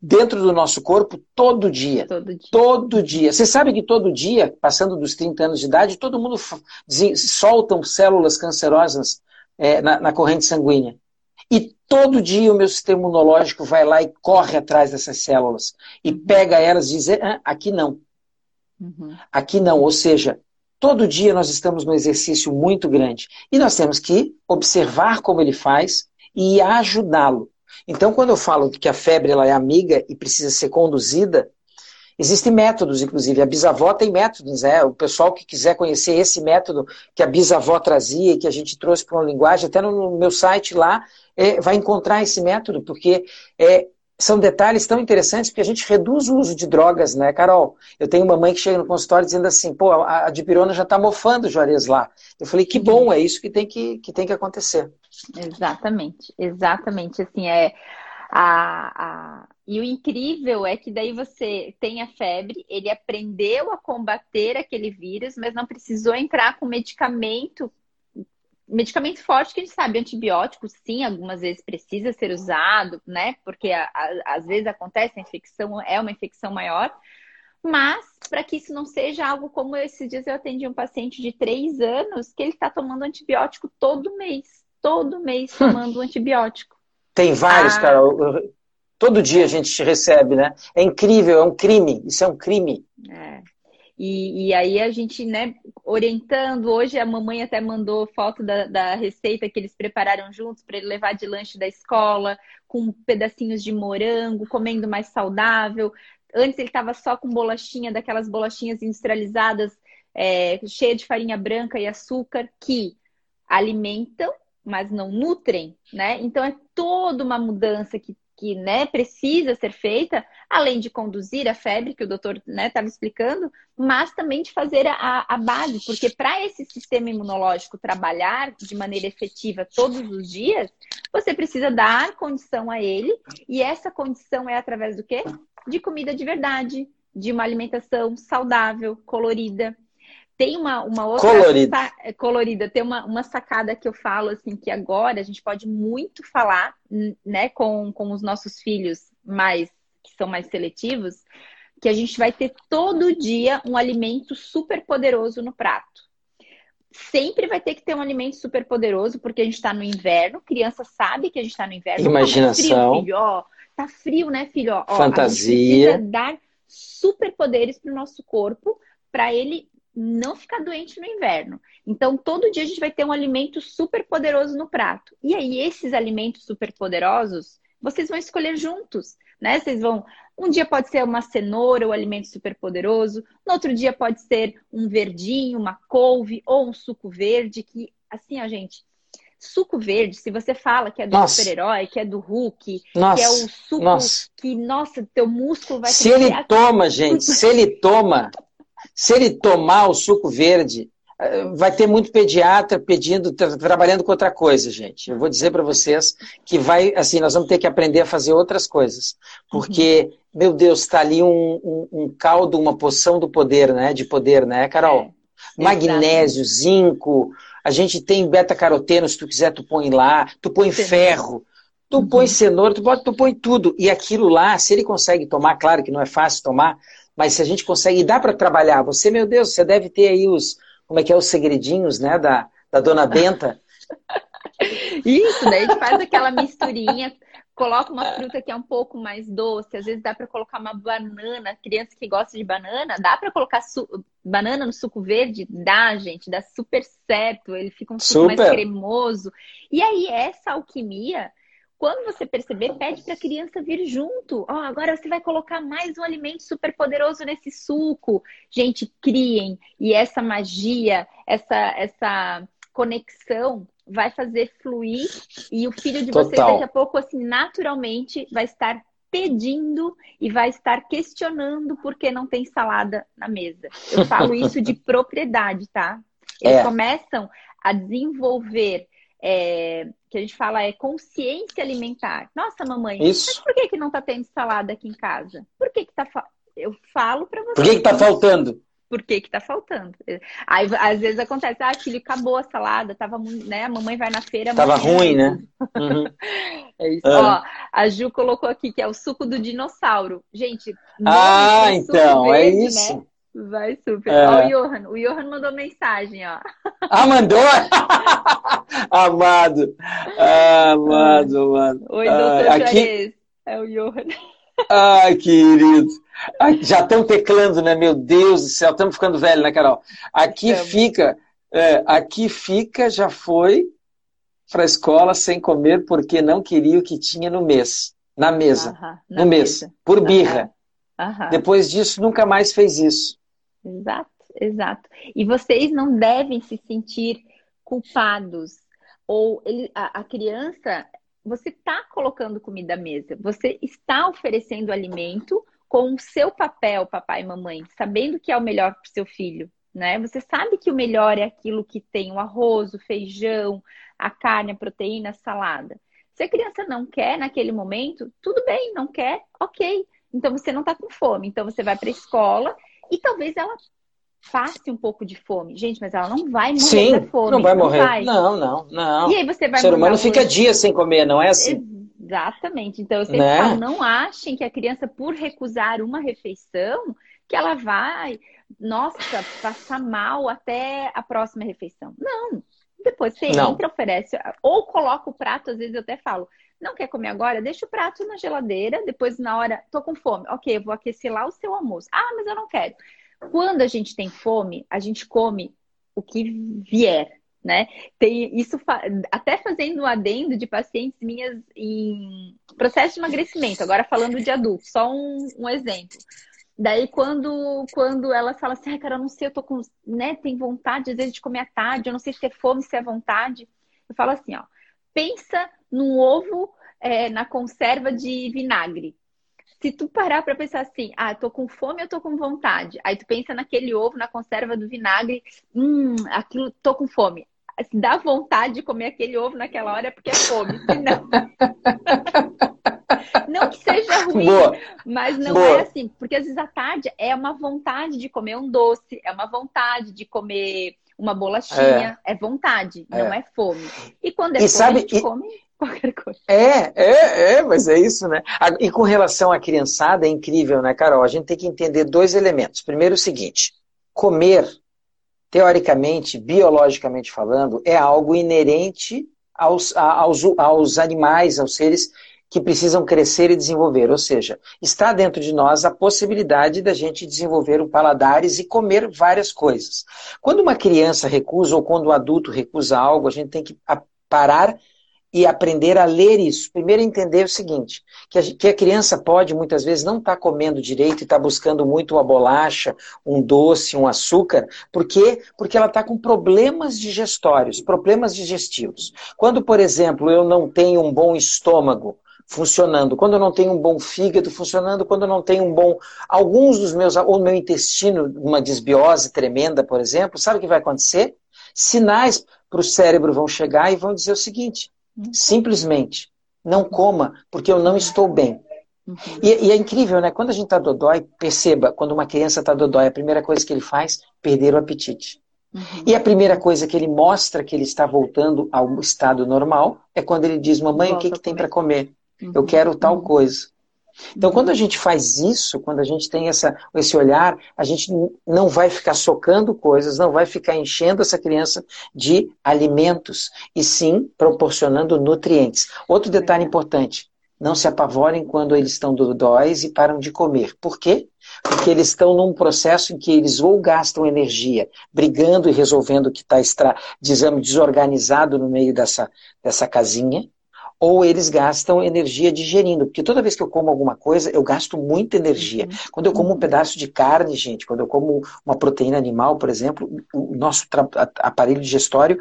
S3: dentro do nosso corpo todo dia.
S2: Todo dia.
S3: Todo dia. Você sabe que todo dia, passando dos 30 anos de idade, todo mundo soltam células cancerosas é, na, na, corrente sanguínea. E todo dia o meu sistema imunológico vai lá e corre atrás dessas células. E uhum. pega elas e diz, ah, aqui não. Uhum. Aqui não. Ou seja, todo dia nós estamos num exercício muito grande. E nós temos que observar como ele faz e ajudá-lo. Então, quando eu falo que a febre ela é amiga e precisa ser conduzida, Existem métodos, inclusive. A bisavó tem métodos, né? O pessoal que quiser conhecer esse método que a bisavó trazia e que a gente trouxe para uma linguagem, até no meu site lá, é, vai encontrar esse método, porque é, são detalhes tão interessantes porque a gente reduz o uso de drogas, né, Carol? Eu tenho uma mãe que chega no consultório dizendo assim, pô, a, a dipirona já está mofando o Juarez lá. Eu falei, que bom, é isso que tem que, que, tem que acontecer.
S2: Exatamente, exatamente. Assim, é a, a... E o incrível é que daí você tem a febre, ele aprendeu a combater aquele vírus, mas não precisou entrar com medicamento medicamento forte que a gente sabe, antibiótico, sim, algumas vezes precisa ser usado, né? Porque a, a, às vezes acontece a infecção, é uma infecção maior. Mas, para que isso não seja algo como esses dias eu atendi um paciente de três anos que ele está tomando antibiótico todo mês. Todo mês hum. tomando antibiótico.
S3: Tem vários, ah. cara. Todo dia a gente recebe, né? É incrível, é um crime. Isso é um crime.
S2: É. E, e, aí a gente, né, orientando. Hoje a mamãe até mandou foto da, da receita que eles prepararam juntos para ele levar de lanche da escola, com pedacinhos de morango, comendo mais saudável. Antes ele estava só com bolachinha, daquelas bolachinhas industrializadas, é, cheia de farinha branca e açúcar, que alimentam, mas não nutrem, né? Então é toda uma mudança que que né, precisa ser feita, além de conduzir a febre, que o doutor estava né, explicando, mas também de fazer a, a base, porque para esse sistema imunológico trabalhar de maneira efetiva todos os dias, você precisa dar condição a ele, e essa condição é através do quê? De comida de verdade, de uma alimentação saudável, colorida, tem uma, uma outra
S3: colorida.
S2: É, colorida, tem uma, uma sacada que eu falo assim que agora a gente pode muito falar, né, com, com os nossos filhos mais que são mais seletivos, que a gente vai ter todo dia um alimento super poderoso no prato. Sempre vai ter que ter um alimento super poderoso, porque a gente está no inverno, criança sabe que a gente está no inverno.
S3: Imaginação.
S2: Tá frio, filho, ó. Tá frio, né, filho? Ó,
S3: Fantasia.
S2: A gente precisa dar superpoderes para o nosso corpo para ele não ficar doente no inverno. Então, todo dia a gente vai ter um alimento super poderoso no prato. E aí, esses alimentos super poderosos, vocês vão escolher juntos, né? Vocês vão. Um dia pode ser uma cenoura, o um alimento super poderoso. No outro dia pode ser um verdinho, uma couve ou um suco verde, que, assim, a gente. Suco verde, se você fala que é do super-herói, que é do Hulk,
S3: nossa,
S2: que é o suco
S3: nossa.
S2: que, nossa, teu músculo vai
S3: Se ele toma, gente, se ele toma, se ele tomar o suco verde, eh, vai ter muito pediatra pedindo, trabalhando com outra coisa, gente. Eu vou dizer para vocês que vai, assim, nós vamos ter que aprender a fazer outras coisas, porque, uhum. meu Deus, está ali um, um, um, caldo, uma poção do poder, né? De poder, né, Carol? É, Magnésio, zinco, a gente tem beta-caroteno, se tu quiser, tu põe lá, tu põe ferro, tu uhum. põe cenoura, tu, pode, tu põe tudo. E aquilo lá, se ele consegue tomar, claro que não é fácil tomar, mas se a gente consegue, dá para trabalhar. Você, meu Deus, você deve ter aí os, como é que é, os segredinhos, né, da, da dona Benta.
S2: Isso, daí a gente faz aquela misturinha, coloca uma fruta que é um pouco mais doce, às vezes dá para colocar uma banana, criança que gosta de banana, dá para colocar banana no suco verde? Dá, gente, dá super certo, ele fica um suco super. mais cremoso. E aí essa alquimia quando você perceber, pede para a criança vir junto. Ó, oh, agora você vai colocar mais um alimento super poderoso nesse suco. Gente, criem. E essa magia, essa, essa conexão vai fazer fluir e o filho de Total. vocês daqui a pouco, assim, naturalmente vai estar pedindo e vai estar questionando por que não tem salada na mesa. Eu falo isso de propriedade, tá? Eles é. começam a desenvolver é, que a gente fala é consciência alimentar. Nossa, mamãe,
S3: Isso.
S2: mas por que, que não tá tendo salada aqui em casa? Por que que tá fa... Eu falo para você.
S3: Por que que tá faltando?
S2: Por que que tá faltando? Aí, às vezes acontece, ah, filho, acabou a salada, tava, né, a mamãe vai na feira...
S3: Tava ruim, né? Uhum.
S2: é isso. Ah. Ó, a Ju colocou aqui que é o suco do dinossauro. Gente,
S3: ah, então, é verde, é isso. Né?
S2: Vai super. É. Ó, o Johan. O Johan mandou mensagem, ó.
S3: Ah, mandou? amado. Ah, amado, amado.
S2: Oi, doutor ah, aqui... É o Johan.
S3: Ai, querido. Já estão teclando, né? Meu Deus do céu, estamos ficando velho, né, Carol? Aqui estamos. fica, é, aqui fica, já foi para a escola sem comer porque não queria o que tinha no mês, na mesa, -huh, no mês, mesa. por birra. Depois disso, nunca mais fez isso.
S2: Exato, exato. E vocês não devem se sentir culpados. Ou ele, a, a criança, você está colocando comida à mesa, você está oferecendo alimento com o seu papel, papai e mamãe, sabendo que é o melhor para o seu filho. Né? Você sabe que o melhor é aquilo que tem o arroz, o feijão, a carne, a proteína, a salada. Se a criança não quer naquele momento, tudo bem, não quer, ok. Então você não está com fome. Então você vai para a escola e talvez ela passe um pouco de fome. Gente, mas ela não vai morrer
S3: Sim,
S2: da fome.
S3: Não vai morrer. Não, vai. não, não, não.
S2: E aí você vai
S3: O ser humano fica dias sem comer, não é assim?
S2: Exatamente. Então eu sempre né? falo, não achem que a criança, por recusar uma refeição, que ela vai, nossa, passar mal até a próxima refeição. Não. Depois você não. entra, oferece, ou coloca o prato, às vezes eu até falo, não quer comer agora? Deixa o prato na geladeira, depois na hora, tô com fome. Ok, vou aquecer lá o seu almoço. Ah, mas eu não quero. Quando a gente tem fome, a gente come o que vier, né? Tem isso até fazendo um adendo de pacientes minhas em processo de emagrecimento, agora falando de adultos, só um, um exemplo. Daí, quando, quando ela fala assim, ai, cara, eu não sei, eu tô com, né, tem vontade, às vezes, de comer à tarde, eu não sei se é fome, se é vontade. Eu falo assim, ó, pensa num ovo é, na conserva de vinagre. Se tu parar para pensar assim, ah, tô com fome, eu tô com vontade. Aí tu pensa naquele ovo na conserva do vinagre, hum, aquilo, tô com fome. Se dá vontade de comer aquele ovo naquela hora é porque é fome. não. não que seja ruim, Boa. mas não Boa. é assim. Porque às vezes à tarde é uma vontade de comer um doce, é uma vontade de comer uma bolachinha, é, é vontade, é. não é fome. E quando é e fome, sabe, a gente e... come qualquer coisa.
S3: É, é, é, mas é isso, né? E com relação à criançada, é incrível, né, Carol? A gente tem que entender dois elementos. Primeiro, o seguinte: comer, teoricamente, biologicamente falando, é algo inerente aos, aos, aos animais, aos seres que precisam crescer e desenvolver. Ou seja, está dentro de nós a possibilidade da gente desenvolver um paladares e comer várias coisas. Quando uma criança recusa ou quando o um adulto recusa algo, a gente tem que parar e aprender a ler isso. Primeiro entender o seguinte, que a, que a criança pode muitas vezes não estar tá comendo direito e estar tá buscando muito uma bolacha, um doce, um açúcar, por quê? Porque ela está com problemas digestórios, problemas digestivos. Quando, por exemplo, eu não tenho um bom estômago, funcionando, quando eu não tenho um bom fígado funcionando, quando eu não tenho um bom. Alguns dos meus. ou meu intestino, uma desbiose tremenda, por exemplo, sabe o que vai acontecer? Sinais para o cérebro vão chegar e vão dizer o seguinte: Simplesmente, não coma, porque eu não estou bem. Uhum. E, e, é incrível, né? Quando a gente está dodói, perceba, quando uma criança está dodói, a primeira coisa que ele faz, perder o apetite. Uhum. E a primeira coisa que ele mostra que ele está voltando ao estado normal é quando ele diz, mamãe, Volta o que, que tem para comer? Uhum. Eu quero tal uhum. coisa. Então, quando a gente faz isso, quando a gente tem essa, esse olhar, a gente não vai ficar socando coisas, não vai ficar enchendo essa criança de alimentos, e sim proporcionando nutrientes. Outro detalhe importante: não se apavorem quando eles estão dodóis e param de comer. Por quê? Porque eles estão num processo em que eles ou gastam energia brigando e resolvendo o que está, desorganizado no meio dessa, dessa casinha, ou eles gastam energia digerindo, porque toda vez que eu como alguma coisa, eu gasto muita energia. Uhum. Quando eu como um pedaço de carne, gente, quando eu como uma proteína animal, por exemplo, o nosso aparelho digestório,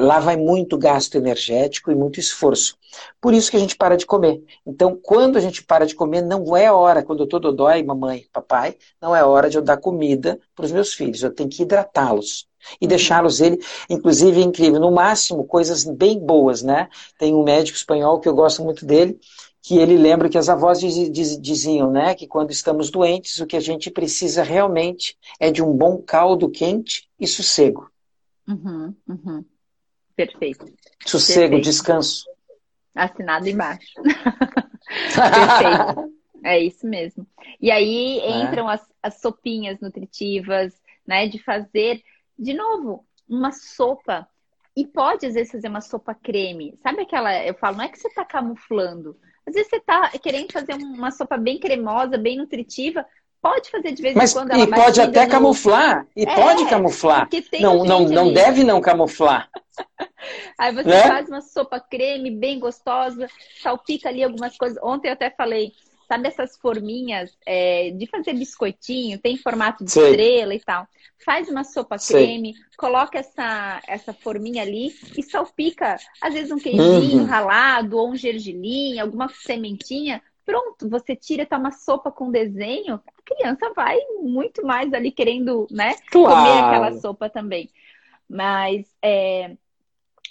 S3: lá vai muito gasto energético e muito esforço. Por isso que a gente para de comer. Então, quando a gente para de comer, não é hora, quando eu tô dodói, mamãe, papai, não é hora de eu dar comida para os meus filhos. Eu tenho que hidratá-los e deixá-los ele, inclusive é incrível, no máximo coisas bem boas, né? Tem um médico espanhol que eu gosto muito dele, que ele lembra que as avós diz, diz, diziam, né, que quando estamos doentes, o que a gente precisa realmente é de um bom caldo quente e sossego.
S2: Uhum, uhum. Perfeito.
S3: Sossego, Perfeito. descanso.
S2: Assinado embaixo. Perfeito. É isso mesmo. E aí é. entram é. as, as sopinhas nutritivas, né, de fazer de novo, uma sopa. E pode, às vezes, fazer uma sopa creme. Sabe aquela. Eu falo, não é que você está camuflando. Às vezes você está querendo fazer uma sopa bem cremosa, bem nutritiva. Pode fazer de vez
S3: Mas,
S2: em quando.
S3: E pode até no... camuflar. E é, pode camuflar. Não, não, não deve não camuflar.
S2: Aí você né? faz uma sopa creme bem gostosa, salpica ali algumas coisas. Ontem eu até falei, sabe essas forminhas é, de fazer biscoitinho, tem formato de Sei. estrela e tal. Faz uma sopa Sei. creme, coloca essa, essa forminha ali e salpica, às vezes um queijinho uhum. ralado ou um gergelim, alguma sementinha. Pronto, você tira, tá uma sopa com desenho, a criança vai muito mais ali querendo, né, claro. comer aquela sopa também. Mas é,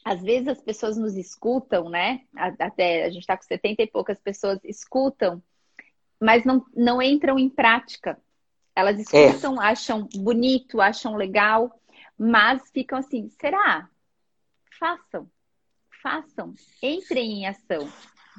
S2: às vezes as pessoas nos escutam, né? Até a gente está com 70 e poucas pessoas escutam, mas não, não entram em prática. Elas é. escutam, é. acham bonito, acham legal, mas ficam assim: será? Façam, façam, entrem em ação.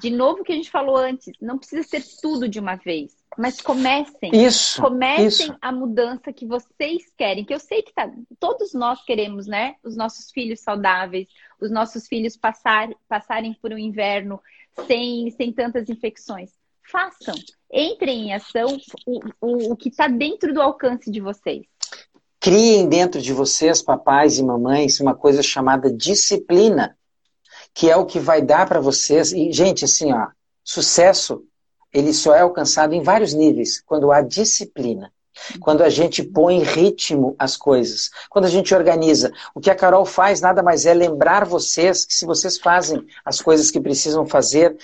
S2: De novo, o que a gente falou antes, não precisa ser tudo de uma vez. Mas comecem.
S3: Isso.
S2: Comecem
S3: isso.
S2: a mudança que vocês querem. Que eu sei que tá, todos nós queremos, né? Os nossos filhos saudáveis, os nossos filhos passar, passarem por um inverno sem, sem tantas infecções. Façam. Entrem em ação o, o, o que está dentro do alcance de vocês.
S3: Criem dentro de vocês, papais e mamães, uma coisa chamada disciplina, que é o que vai dar para vocês. E, gente, assim, ó, sucesso ele só é alcançado em vários níveis, quando há disciplina. Quando a gente põe ritmo às coisas, quando a gente organiza. O que a Carol faz nada mais é lembrar vocês que se vocês fazem as coisas que precisam fazer,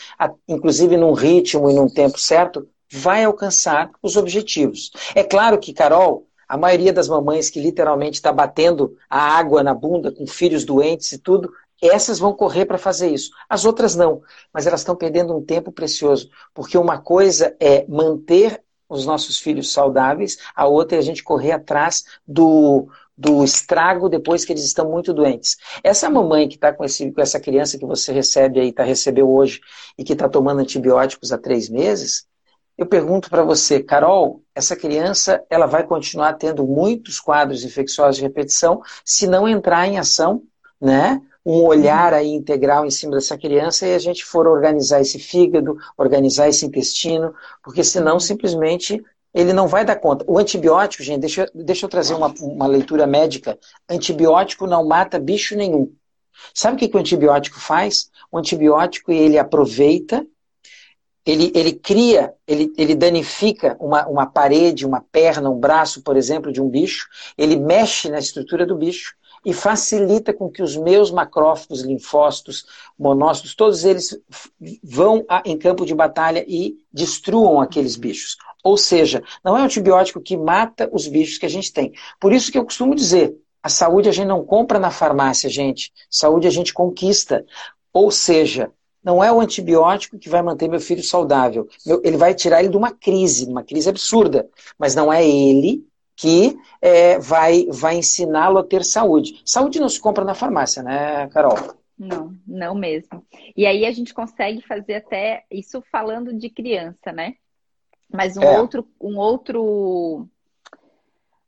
S3: inclusive num ritmo e num tempo certo, vai alcançar os objetivos. É claro que, Carol, a maioria das mamães que literalmente está batendo a água na bunda com filhos doentes e tudo, essas vão correr para fazer isso. As outras não, mas elas estão perdendo um tempo precioso, porque uma coisa é manter os nossos filhos saudáveis, a outra é a gente correr atrás do, do estrago depois que eles estão muito doentes. Essa mamãe que está com, com essa criança que você recebe aí, tá, recebeu hoje, e que está tomando antibióticos há três meses, eu pergunto para você, Carol, essa criança ela vai continuar tendo muitos quadros infecciosos de repetição se não entrar em ação, né? Um olhar aí integral em cima dessa criança e a gente for organizar esse fígado, organizar esse intestino, porque senão simplesmente ele não vai dar conta. O antibiótico, gente, deixa, deixa eu trazer uma, uma leitura médica. Antibiótico não mata bicho nenhum. Sabe o que, que o antibiótico faz? O antibiótico ele aproveita, ele, ele cria, ele, ele danifica uma, uma parede, uma perna, um braço, por exemplo, de um bicho, ele mexe na estrutura do bicho e facilita com que os meus macrófagos, linfócitos, monócitos, todos eles vão em campo de batalha e destruam aqueles bichos. Ou seja, não é um antibiótico que mata os bichos que a gente tem. Por isso que eu costumo dizer, a saúde a gente não compra na farmácia, gente. Saúde a gente conquista. Ou seja, não é o antibiótico que vai manter meu filho saudável. Ele vai tirar ele de uma crise, uma crise absurda. Mas não é ele que é, vai, vai ensiná-lo a ter saúde. Saúde não se compra na farmácia, né, Carol?
S2: Não, não mesmo. E aí a gente consegue fazer até isso falando de criança, né? Mas um é. outro, um outro,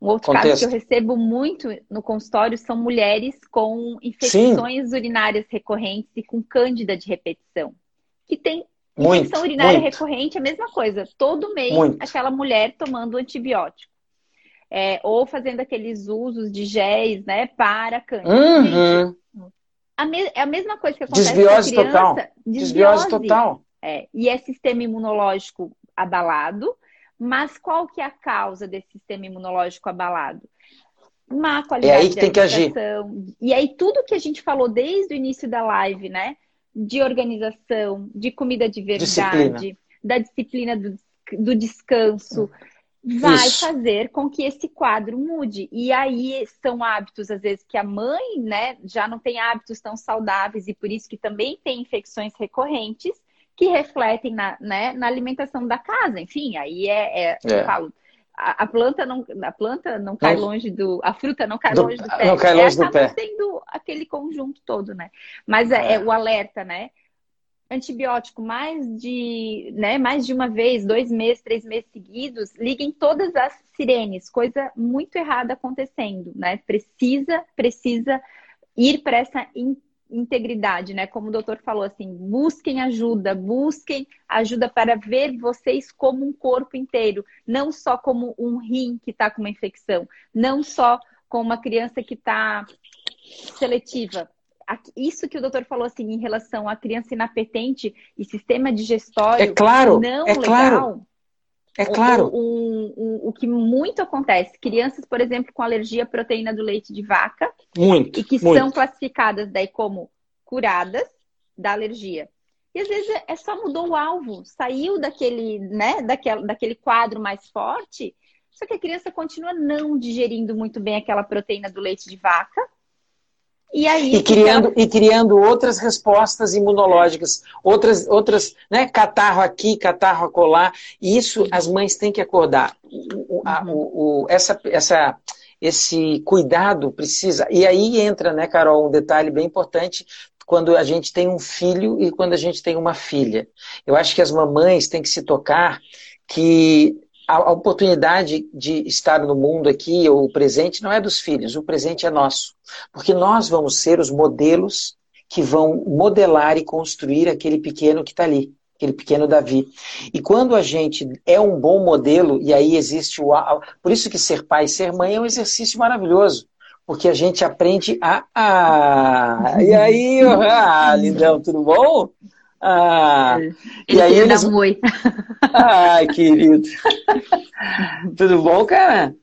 S2: um outro caso que eu recebo muito no consultório são mulheres com infecções Sim. urinárias recorrentes e com cândida de repetição. Que tem muito, infecção urinária muito. recorrente, é a mesma coisa. Todo mês, muito. aquela mulher tomando antibiótico é, ou fazendo aqueles usos de géis, né, para câncer. Uhum. A me, é a mesma coisa que acontece
S3: desbiose
S2: com a criança.
S3: Total. Desbiose, desbiose total.
S2: É, e é sistema imunológico abalado, mas qual que é a causa desse sistema imunológico abalado? Má qualidade
S3: é aí que tem que agir.
S2: E aí tudo que a gente falou desde o início da live, né? De organização, de comida de verdade, disciplina. da disciplina do, do descanso, vai Isso. fazer com que esse quadro mude. E aí são hábitos, às vezes, que a mãe, né, já não tem hábitos tão saudáveis e por isso que também tem infecções recorrentes que refletem na, né, na alimentação da casa. Enfim, aí é, é, é. eu falo, a, a, planta não, a planta não cai não. longe do, a fruta não cai do, longe do pé.
S3: Não cai longe
S2: é,
S3: do pé.
S2: tendo aquele conjunto todo, né? Mas é, é o alerta, né? Antibiótico mais de, né, mais de uma vez, dois meses, três meses seguidos, liguem todas as sirenes, coisa muito errada acontecendo, né? Precisa, precisa ir para essa in integridade, né? Como o doutor falou assim, busquem ajuda, busquem ajuda para ver vocês como um corpo inteiro, não só como um rim que está com uma infecção, não só como uma criança que está seletiva, isso que o doutor falou assim em relação à criança inapetente e sistema digestório
S3: é claro,
S2: não
S3: é
S2: legal.
S3: Claro. É claro.
S2: O, o, o, o, que muito acontece, crianças, por exemplo, com alergia à proteína do leite de vaca.
S3: Muito.
S2: E que
S3: muito.
S2: são classificadas daí como curadas da alergia. E às vezes é só mudou o alvo, saiu daquele, né, daquele, daquele quadro mais forte, só que a criança continua não digerindo muito bem aquela proteína do leite de vaca. E aí.
S3: E criando, e criando outras respostas imunológicas, outras, outras, né? Catarro aqui, catarro acolá. E isso as mães têm que acordar. O, a, uhum. o, o, essa, essa, esse cuidado precisa. E aí entra, né, Carol, um detalhe bem importante quando a gente tem um filho e quando a gente tem uma filha. Eu acho que as mamães têm que se tocar que a oportunidade de estar no mundo aqui, o presente, não é dos filhos, o presente é nosso. Porque nós vamos ser os modelos que vão modelar e construir aquele pequeno que está ali, aquele pequeno Davi. E quando a gente é um bom modelo, e aí existe o. Por isso que ser pai e ser mãe é um exercício maravilhoso. Porque a gente aprende a. Ah, e aí, ah, lindão, tudo bom?
S2: Ah, ele e aí eles... um oi.
S3: Ai, querido. tudo bom, cara?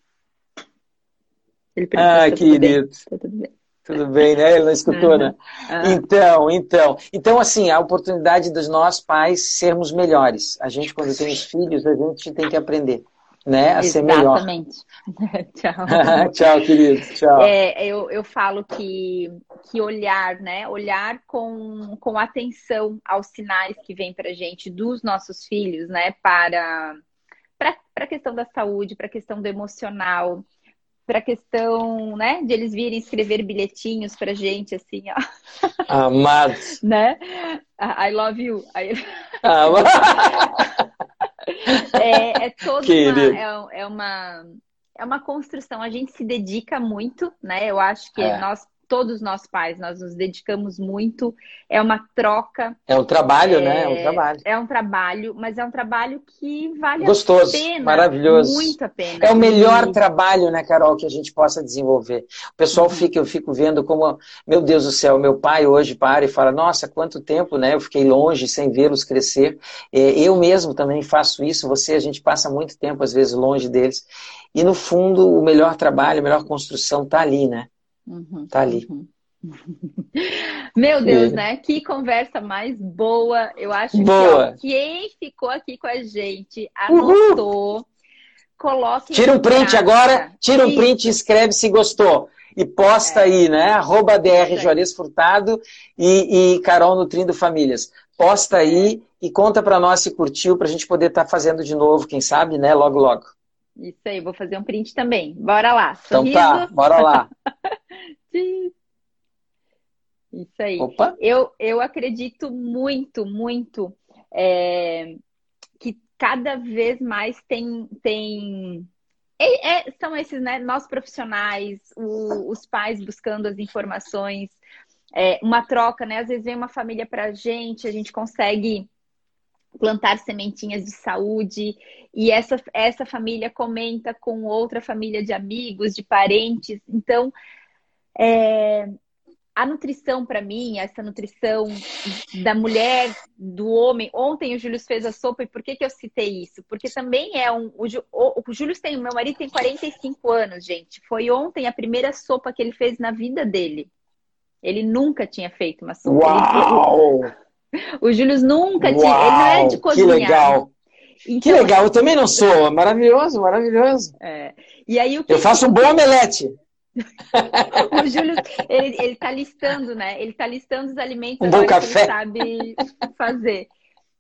S2: Ele
S3: ah, querido. Tá tudo bem. Tudo bem, né? Ele não escutou, uhum. né? Uhum. Então, então. Então, assim, a oportunidade dos nós pais sermos melhores. A gente, quando tem os filhos, a gente tem que aprender né, a
S2: Exatamente.
S3: ser melhor.
S2: Exatamente.
S3: Tchau. Tchau, querido. Tchau.
S2: É, eu, eu falo que, que olhar, né? Olhar com, com atenção aos sinais que vêm para gente dos nossos filhos, né? Para para a questão da saúde, para a questão do emocional, para a questão, né, de eles virem escrever bilhetinhos para gente, assim, ó.
S3: Amados.
S2: né? I love you. I... É, é toda uma, é, é, uma é uma construção. A gente se dedica muito, né? Eu acho que é. nós todos nós pais, nós nos dedicamos muito, é uma troca.
S3: É um trabalho, é, né? É um trabalho.
S2: É um trabalho, mas é um trabalho que vale
S3: Gostoso,
S2: a pena.
S3: Maravilhoso.
S2: Muito a pena.
S3: É o melhor e... trabalho, né, Carol, que a gente possa desenvolver. O pessoal uhum. fica, eu fico vendo como, meu Deus do céu, meu pai hoje para e fala, nossa, quanto tempo, né? Eu fiquei longe sem vê-los crescer. É, eu mesmo também faço isso, você, a gente passa muito tempo, às vezes, longe deles. E no fundo, o melhor trabalho, a melhor construção está ali, né? Uhum, tá ali. Uhum.
S2: Meu Deus, é. né? Que conversa mais boa. Eu acho
S3: boa.
S2: que ó, quem ficou aqui com a gente anotou. Uhul. Coloque.
S3: Tira um print agora, tira um print e escreve se gostou. E posta é. aí, né? Arroba DR Juarez Furtado e, e Carol Nutrindo Famílias. Posta aí e conta para nós se curtiu, para a gente poder estar tá fazendo de novo, quem sabe, né? Logo, logo.
S2: Isso aí, vou fazer um print também. Bora lá.
S3: Sorriso. Então tá, bora lá.
S2: Isso aí. Opa. Eu, eu acredito muito, muito é, que cada vez mais tem. tem é, é, são esses, né? Nós profissionais, o, os pais buscando as informações, é, uma troca, né? Às vezes vem uma família pra gente, a gente consegue plantar sementinhas de saúde e essa, essa família comenta com outra família de amigos, de parentes. Então, é, a nutrição para mim, essa nutrição da mulher, do homem. Ontem o Júlio fez a sopa e por que, que eu citei isso? Porque também é um. O, o, o Júlio tem, meu marido tem 45 anos, gente. Foi ontem a primeira sopa que ele fez na vida dele. Ele nunca tinha feito uma sopa.
S3: Uau!
S2: Ele, o Júlio nunca Uau, tinha. Ele não é de cozinhar.
S3: Que legal. Então, que legal, eu também não sou. Maravilhoso, maravilhoso.
S2: É. E aí, o
S3: que eu faço um bom omelete.
S2: o Júlio, ele, ele tá listando, né? Ele tá listando os alimentos
S3: um bom café.
S2: que ele sabe fazer.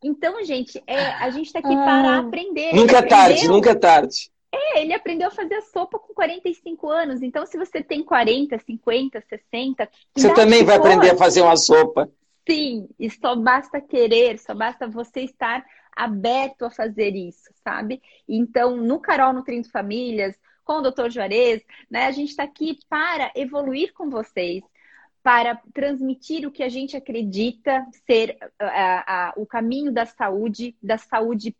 S2: Então, gente, é, a gente tá aqui ah, para aprender.
S3: Nunca é tarde, nunca é tarde.
S2: É, ele aprendeu a fazer a sopa com 45 anos. Então, se você tem 40, 50, 60.
S3: Você também vai for, aprender a fazer uma sopa.
S2: Sim, e só basta querer, só basta você estar aberto a fazer isso, sabe? Então, no Carol Nutrindo Famílias, com o Dr. Juarez, né, a gente está aqui para evoluir com vocês, para transmitir o que a gente acredita ser o caminho da saúde, da saúde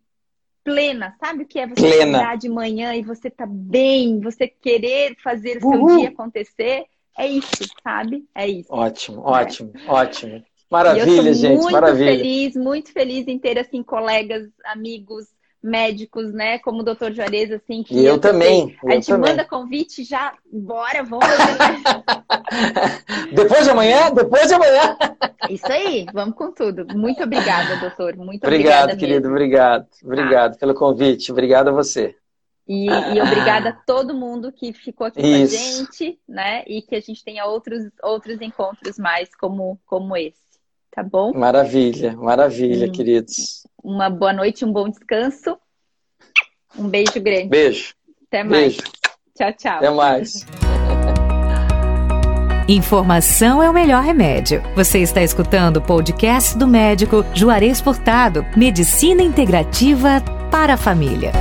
S2: plena, sabe o que é você
S3: plena.
S2: acordar de manhã e você tá bem, você querer fazer o seu Uhul. dia acontecer? é isso, sabe? É isso.
S3: Ótimo, é. ótimo, ótimo. Maravilha, gente, muito maravilha.
S2: Muito feliz, muito feliz em ter assim colegas, amigos, médicos, né? Como o doutor Juarez, assim.
S3: Que e eu, eu também.
S2: a gente
S3: também.
S2: manda convite já, bora, vamos.
S3: depois de amanhã? Depois de amanhã.
S2: Isso aí, vamos com tudo. Muito obrigada, doutor. Muito
S3: obrigado,
S2: obrigada.
S3: querido. Mesmo. Obrigado. Obrigado tá. pelo convite. Obrigado a você.
S2: E, e, obrigada a todo mundo que ficou aqui Isso. com a gente, né? E que a gente tenha outros, outros encontros mais como, como esse. Tá bom?
S3: Maravilha, maravilha, hum. queridos.
S2: Uma boa noite, um bom descanso. Um beijo grande.
S3: Beijo.
S2: Até mais. Beijo. Tchau, tchau.
S3: Até mais.
S1: Informação é o melhor remédio. Você está escutando o podcast do médico Juarez Furtado. Medicina Integrativa para a Família.